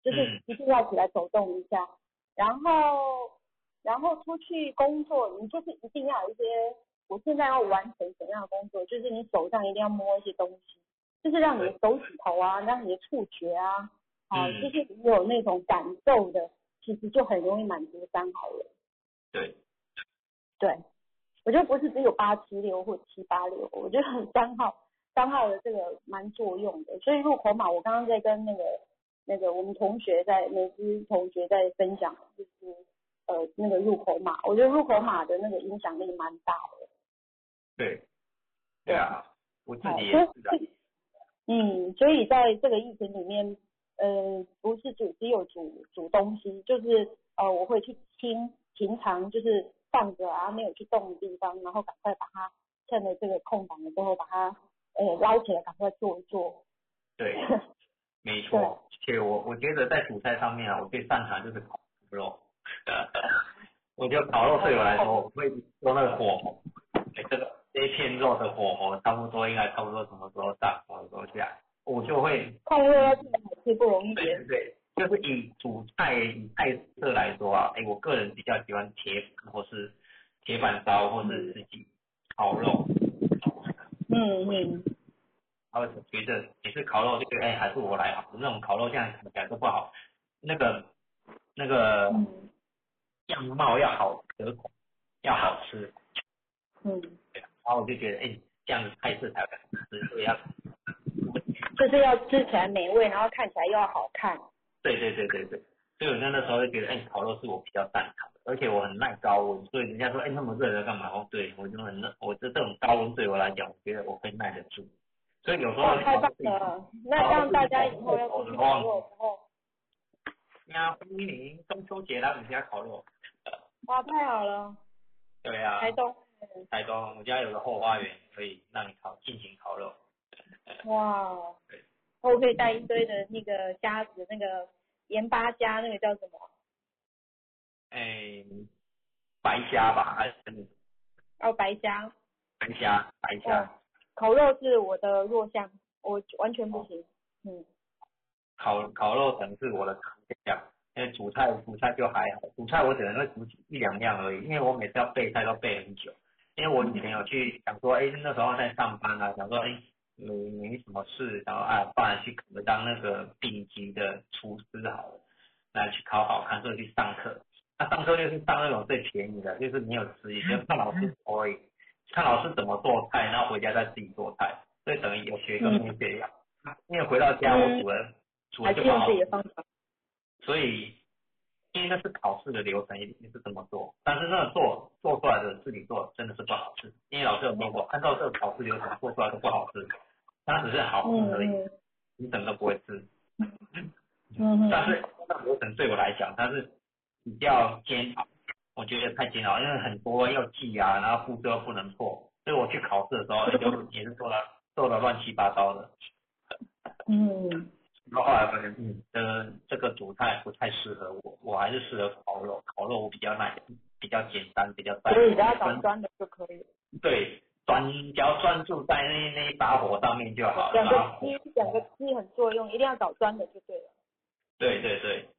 就是嗯。一定要起来走动一下，然后然后出去工作，你就是一定要有一些，我现在要完成什么样的工作，就是你手上一定要摸一些东西，就是让你的手指头啊，让你的触觉啊，啊，嗯。就是你有那种感受的，其实就很容易满足三好了。对，对，我觉得不是只有八七六或七八六，我觉得很三号三号的这个蛮作用的。所以入口码，我刚刚在跟那个那个我们同学在美姿同学在分享，就是呃那个入口码，我觉得入口码的那个影响力蛮大的。对，对啊，我自，己也是的，嗯，所以在这个疫情里面，呃，不是煮只有煮煮东西，就是呃，我会去听平常就是放着啊没有去动的地方，然后赶快把它趁着这个空档的时候把它呃捞起来，赶快做一做。对，(laughs) 没错。而且我我觉得在主菜上面啊，我最擅长就是烤肉。(laughs) 我觉得烤肉对我来说，我会用那个火候，哎，这个这一片肉的火候差不多应该差不多什么时候上，什么时候下，我就会看热要自己好吃不容易。对对对，就是以主菜以菜色来说啊，哎，我个人比较喜欢铁板或是铁板烧，或是自己烤肉。嗯嗯，然后觉得每次烤肉就觉得哎还是我来好，那种烤肉这样看起来都不好，那个那个嗯样貌要好可口，要好吃，嗯，对然后我就觉得哎这样子菜色才好吃，所以要就是要吃起来美味，然后看起来又要好看。对对对对对，所以我那那时候就觉得哎烤肉是我比较擅长的，而且我很耐高温，所以人家说哎那么热的干嘛？哦对我就很热，我这这种高温对我来讲，我觉得我可以耐得住，所以有时候哇，太棒了！那让大家以后要出去烤肉的时候，呀，欢迎您中秋节来我们家烤肉。哇，太好了，对啊，台东。台东，我家有个后花园，可以让你烤尽情烤肉。哇对，我可以带一堆的那个虾子，那个盐巴虾，那个叫什么？哎，白虾吧，还是哦，白虾。白虾？白虾。哦烤肉是我的弱项，我完全不行。嗯，烤烤肉可能是我的强项，因为煮菜煮菜就还好，煮菜我只能会煮一两样而已，因为我每次要备菜都备很久。因为我以前有去想说，哎，那时候在上班啊，想说，哎，没没什么事，然后啊，不然去可能当那个顶级的厨师好了，来去考好看，所以去上课。那上课就是上那种最便宜的，就是没有吃，也就看老师说而已，看老师怎么做菜，然后回家再自己做菜，所以等于有学跟没学一样。因为回到家我煮了，煮了还用就是不好自己的方法。所以因为那是考试的流程，一定是这么做。但是那个做做出来的自己做真的是不好吃，因为老师有说过，按照这个考试流程做出来都不好吃，它只是好吃而已，嗯你怎么都不会吃。但是那个流程对我来讲，它是比较煎熬，我觉得太煎熬，因为很多要记啊，然后步骤不能错，所以我去考试的时候，就也是做了做的乱七八糟的。嗯，然后后来发现，嗯，这个这个煮菜不太适合我，我还是适合烤肉。烤肉我比较耐，比较简单，比较单所以只要的就可以。对，专只要专注在那那一把火上面就好了。两个然后鸡，两个鸡很作用，一定要找专的就对了。对对对，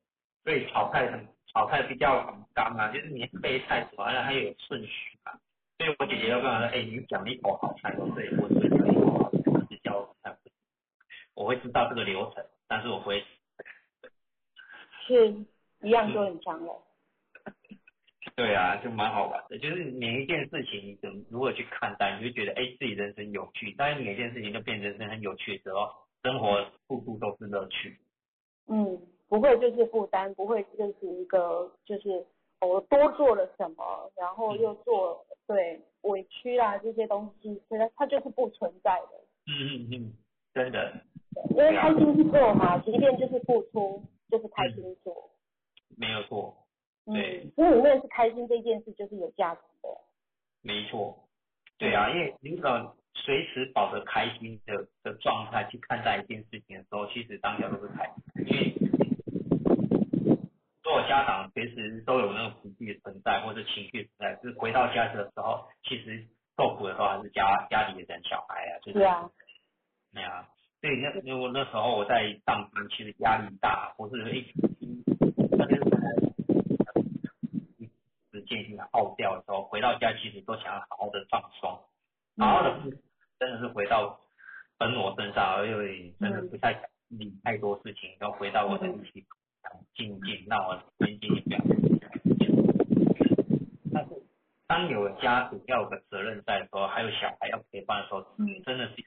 所以炒菜很炒菜比较很干啊，就是你备菜什么的还有顺序啊。所以我姐姐就跟我说，哎、你讲一口好菜，对我是讲一口好菜，是教我菜，我会知道这个流程，但是我不会是一样就很强了。对啊，就蛮好玩的。就是每一件事情，你怎么如何去看待，你就觉得哎，自己人生有趣。当然，每件事情都变成人生很有趣的时候，生活处处都是乐趣。嗯，不会就是负担，不会就是一个就是我多做了什么，然后又做对委屈啦这些东西，其实它就是不存在的。嗯嗯嗯，真的因为开心去做嘛，即便就是付出，就是开心做。没有错。对。嗯，因为你那是开心这件事就是有价值的。没错，对啊，因为你可随时保持开心的的状态去看待一件事情的时候，其实当下都是开心，因为所有家长随时都有那种情绪存在或者情绪存在，就是回到家的时候，其实受苦的时候还是家家里的人小孩啊，就是对啊，对啊，所以那因为我那时候我在上班，其实压力大，或是一那边时间性的耗掉的时候，回到家其实都想要好好的放松，好好的真的是回到本我身上，而且真的不太想理太多事情，然后回到我的一起静静，让我安静一表。但是当有家属要有个责任在的时候，还有小孩要陪伴的时候，嗯。真的是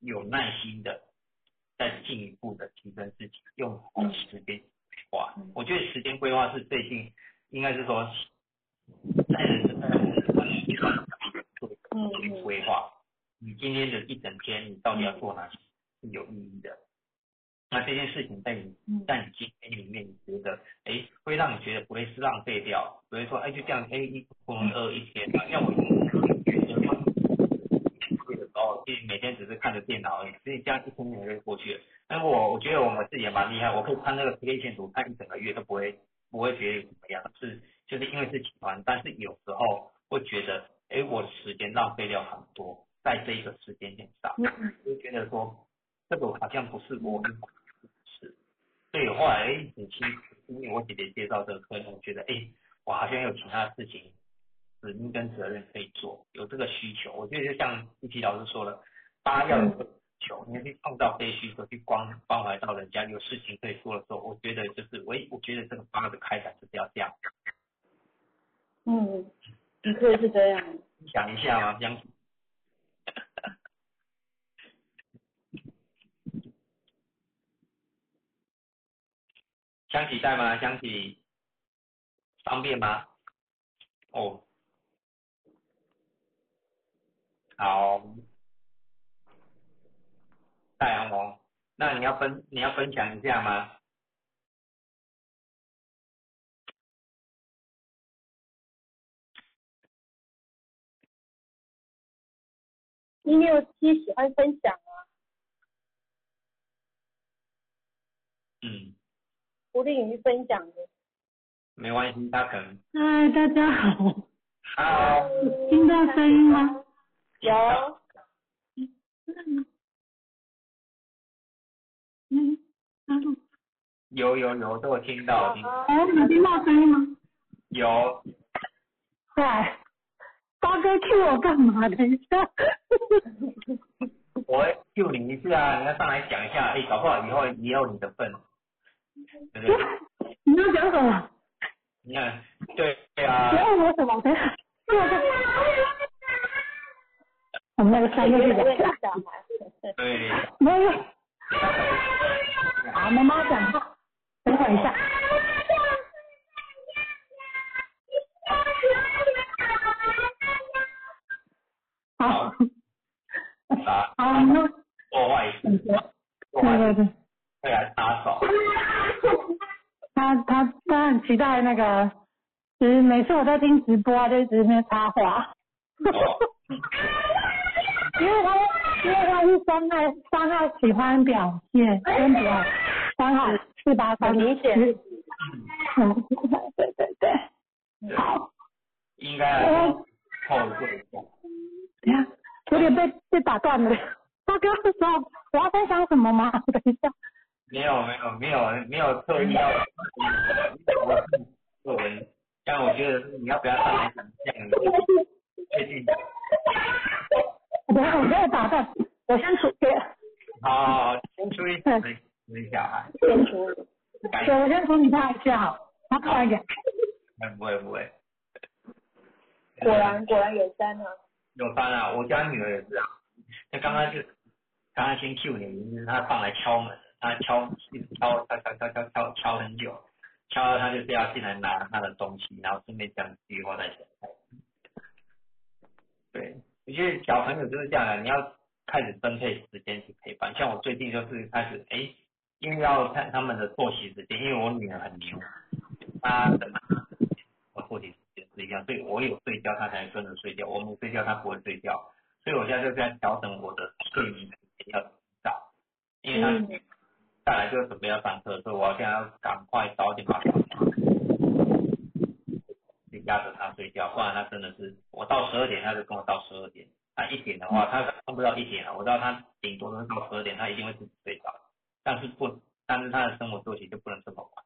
有耐心的再进一步的提升自己，用好时间规划。嗯。我觉得时间规划是最近应该是说在人生的一段做嗯做一个规划。你今天的一整天，你到底要做哪些是有意义的？那这件事情在你嗯在你今天里面，你觉得哎会让你觉得不会是浪费掉，不会说哎就这样哎一饿一天啊，像我觉得的时候，其实每天只是看着电脑而已，所以这样一天天就过去了。但是我我觉得我们自己也蛮厉害，我可以看那个 K 线图看一整个月都不会不会觉得怎么样，是就是因为是集团，但是有时候会觉得，哎，我时间浪费掉很多在这一个时间点上，嗯就觉得说这个好像不是我应该做的事，所以后来哎，很清楚，因为我姐姐介绍这个课程，我觉得哎，我好像有其他事情使命跟责任可以做，有这个需求。我觉得就像一奇老师说了，大家要有这个需求，你要去创造这些需求，去关关怀到人家有事情可以做的时候，我觉得就是我我觉得这个八的开展就是要这样。嗯，的确是这样。你想一下嘛，江香起在吗？香起方便吗？哦，好，大阳龙，那你要分你要分享一下吗？一六七喜欢分享啊，嗯，不利于分享的。没关系，大可能。嗨，大家好，好，听到声音吗？有，嗯，嗯，有有有，都有听到，听哎，有听到声音吗？有。对，八哥 Q 我干嘛？(laughs) 等一下。我会 Q 你一次啊，你要上来讲一下，哎、搞不好以后也有你的份，对不对？你要讲什么？你看，对对啊你，要我什么？等我们那个三个因月的为小孩。对，没有。好，妈妈讲话，等会一下。好，啊，好，那做坏事，做对对对，会来插手，他他他很期待那个，就是每次我在听直播啊，就一直在插话。因为他因为他是三号三号喜欢表现跟表三号四八三明显，对对对，好，应该后对动，等一下 (laughs) 有点被被打断了。(laughs) 他刚刚说我要分享什么吗？(laughs) 等一下，没有没有没有没有特意要，我是作文，但我觉得你要不要上来讲一下，确定，等一下我被打断，我先处给，好好好，先处理处理处理小孩，先处理。对，我先处理他一下好，他快一点。不会不会，果然果然有三啊。有翻啊，我家女儿也是啊。那刚刚就刚刚先 Q 你，就是她上来敲门，她敲一直敲敲敲敲敲敲敲很久，敲到她就是要进来拿她的东西，然后顺便讲几句话再走。对，我觉得小朋友就是这样的，你要开始分配时间去陪伴。像我最近就是开始哎，因为要看他们的作息时间，因为我女儿很牛，她的一样，所以我有睡觉，他才跟着睡觉；我没睡觉，他不会睡觉。所以我现在就在调整我的睡眠时间要早，因为他嗯再来就准备要上课，所以我现在要赶快早点把他就压着他睡觉，不然他真的是我到十二点他就跟我到十二点，他一点的话他看不到一点了，我知道他顶多能到十二点，他一定会自己睡着，但是不，但是他的生活作息就不能这么晚，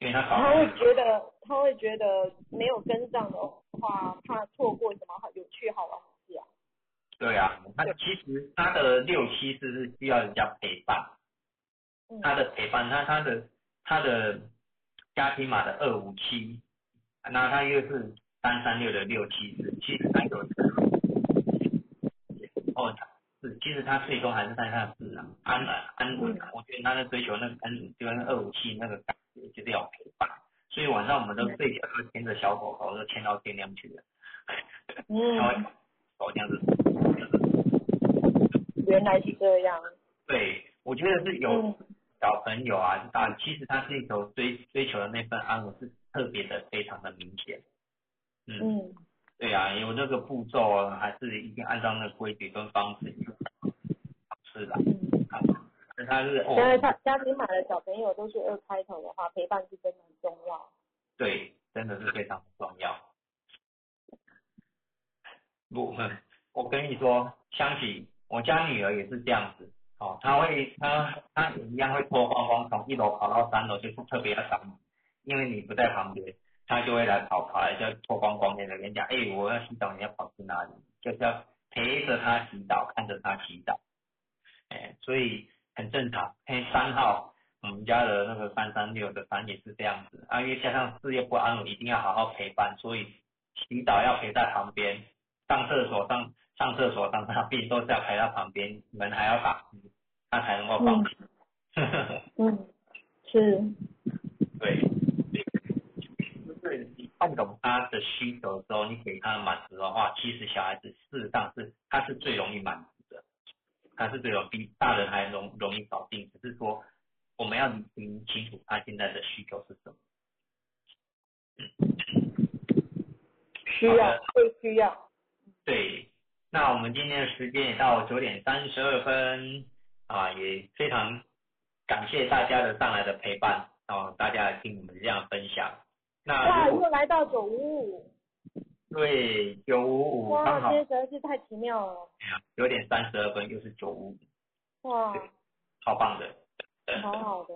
他会觉得他会觉得没有跟上的话，怕错过什么好有趣好玩的事啊。对啊，他其实他的六七是是需要人家陪伴，嗯。他的陪伴，他他的他的家庭码的二五七，那他又是三三六的六七四，其实他有哦，是，其实他最终还是在他的自然安稳安稳啊，我觉得他在追求那个安，就跟二五七那个感觉，就是要陪伴，所以晚上我们都睡觉都牵着小狗狗，都牵到天亮去了，然后嗯，(laughs) 狗这样子。原来是这样。对，我觉得是有嗯小朋友啊，啊，其实他追求追追求的那份安稳是特别的非常的明显。嗯，嗯对啊，有那个步骤啊，还是一定按照那个规矩跟方式去是的。嗯。但他是现在哦，他家庭买的小朋友都是二开头的话，陪伴是真的很重要。对，真的是非常重要。不，我跟你说，相比我家女儿也是这样子，哦，她会，她她一样会脱光光从一楼跑到三楼，就是特别要找你，因为你不在旁边，她就会来跑跑来就脱光光的跟你讲，哎、我要洗澡，你要跑去哪里？就是要陪着她洗澡，看着她洗澡，哎、所以很正常。哎，三号，我们家的那个三三六的三也是这样子，啊，因为加上事业不安稳，一定要好好陪伴，所以洗澡要陪在旁边，上厕所上上厕所上大便都是要陪在旁边，门还要打开，他才能够放心。嗯，是。对，就是你看懂他的需求之后，你给他满足的话，其实小孩子事实上是他是最容易满足的，他是最容易比大人还容容易搞定，只是说我们要理清清楚他现在的需求是什么。需要，会需要。对，那我们今天的时间也到九点三十二分啊，也非常感谢大家的上来的陪伴哦，大家来听我们这样分享。那哇，如果又来到九五五，对九五五哇，刚好今天实在是太奇妙了，九点三十二分，又是九五五，哇，超棒的。好好的，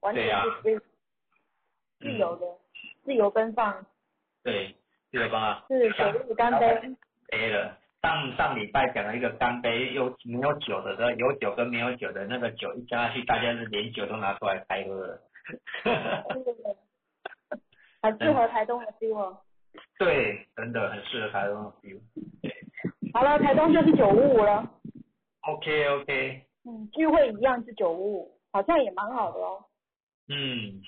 完全是自由的，自由奔放，对，自由奔放，是九五干杯，杯了。上上礼拜讲了一个干杯，有没有酒的，的有酒跟没有酒的那个酒一加下去，大家是连酒都拿出来开喝了。(laughs) 是很适合台东的 feel 哦。对，真的很适合台东的 feel。好了，台东就是九五五了，OK OK，嗯，聚会一样是九五五，好像也蛮好的哦。嗯，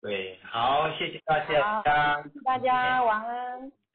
对，好，谢谢大好家。大家晚安。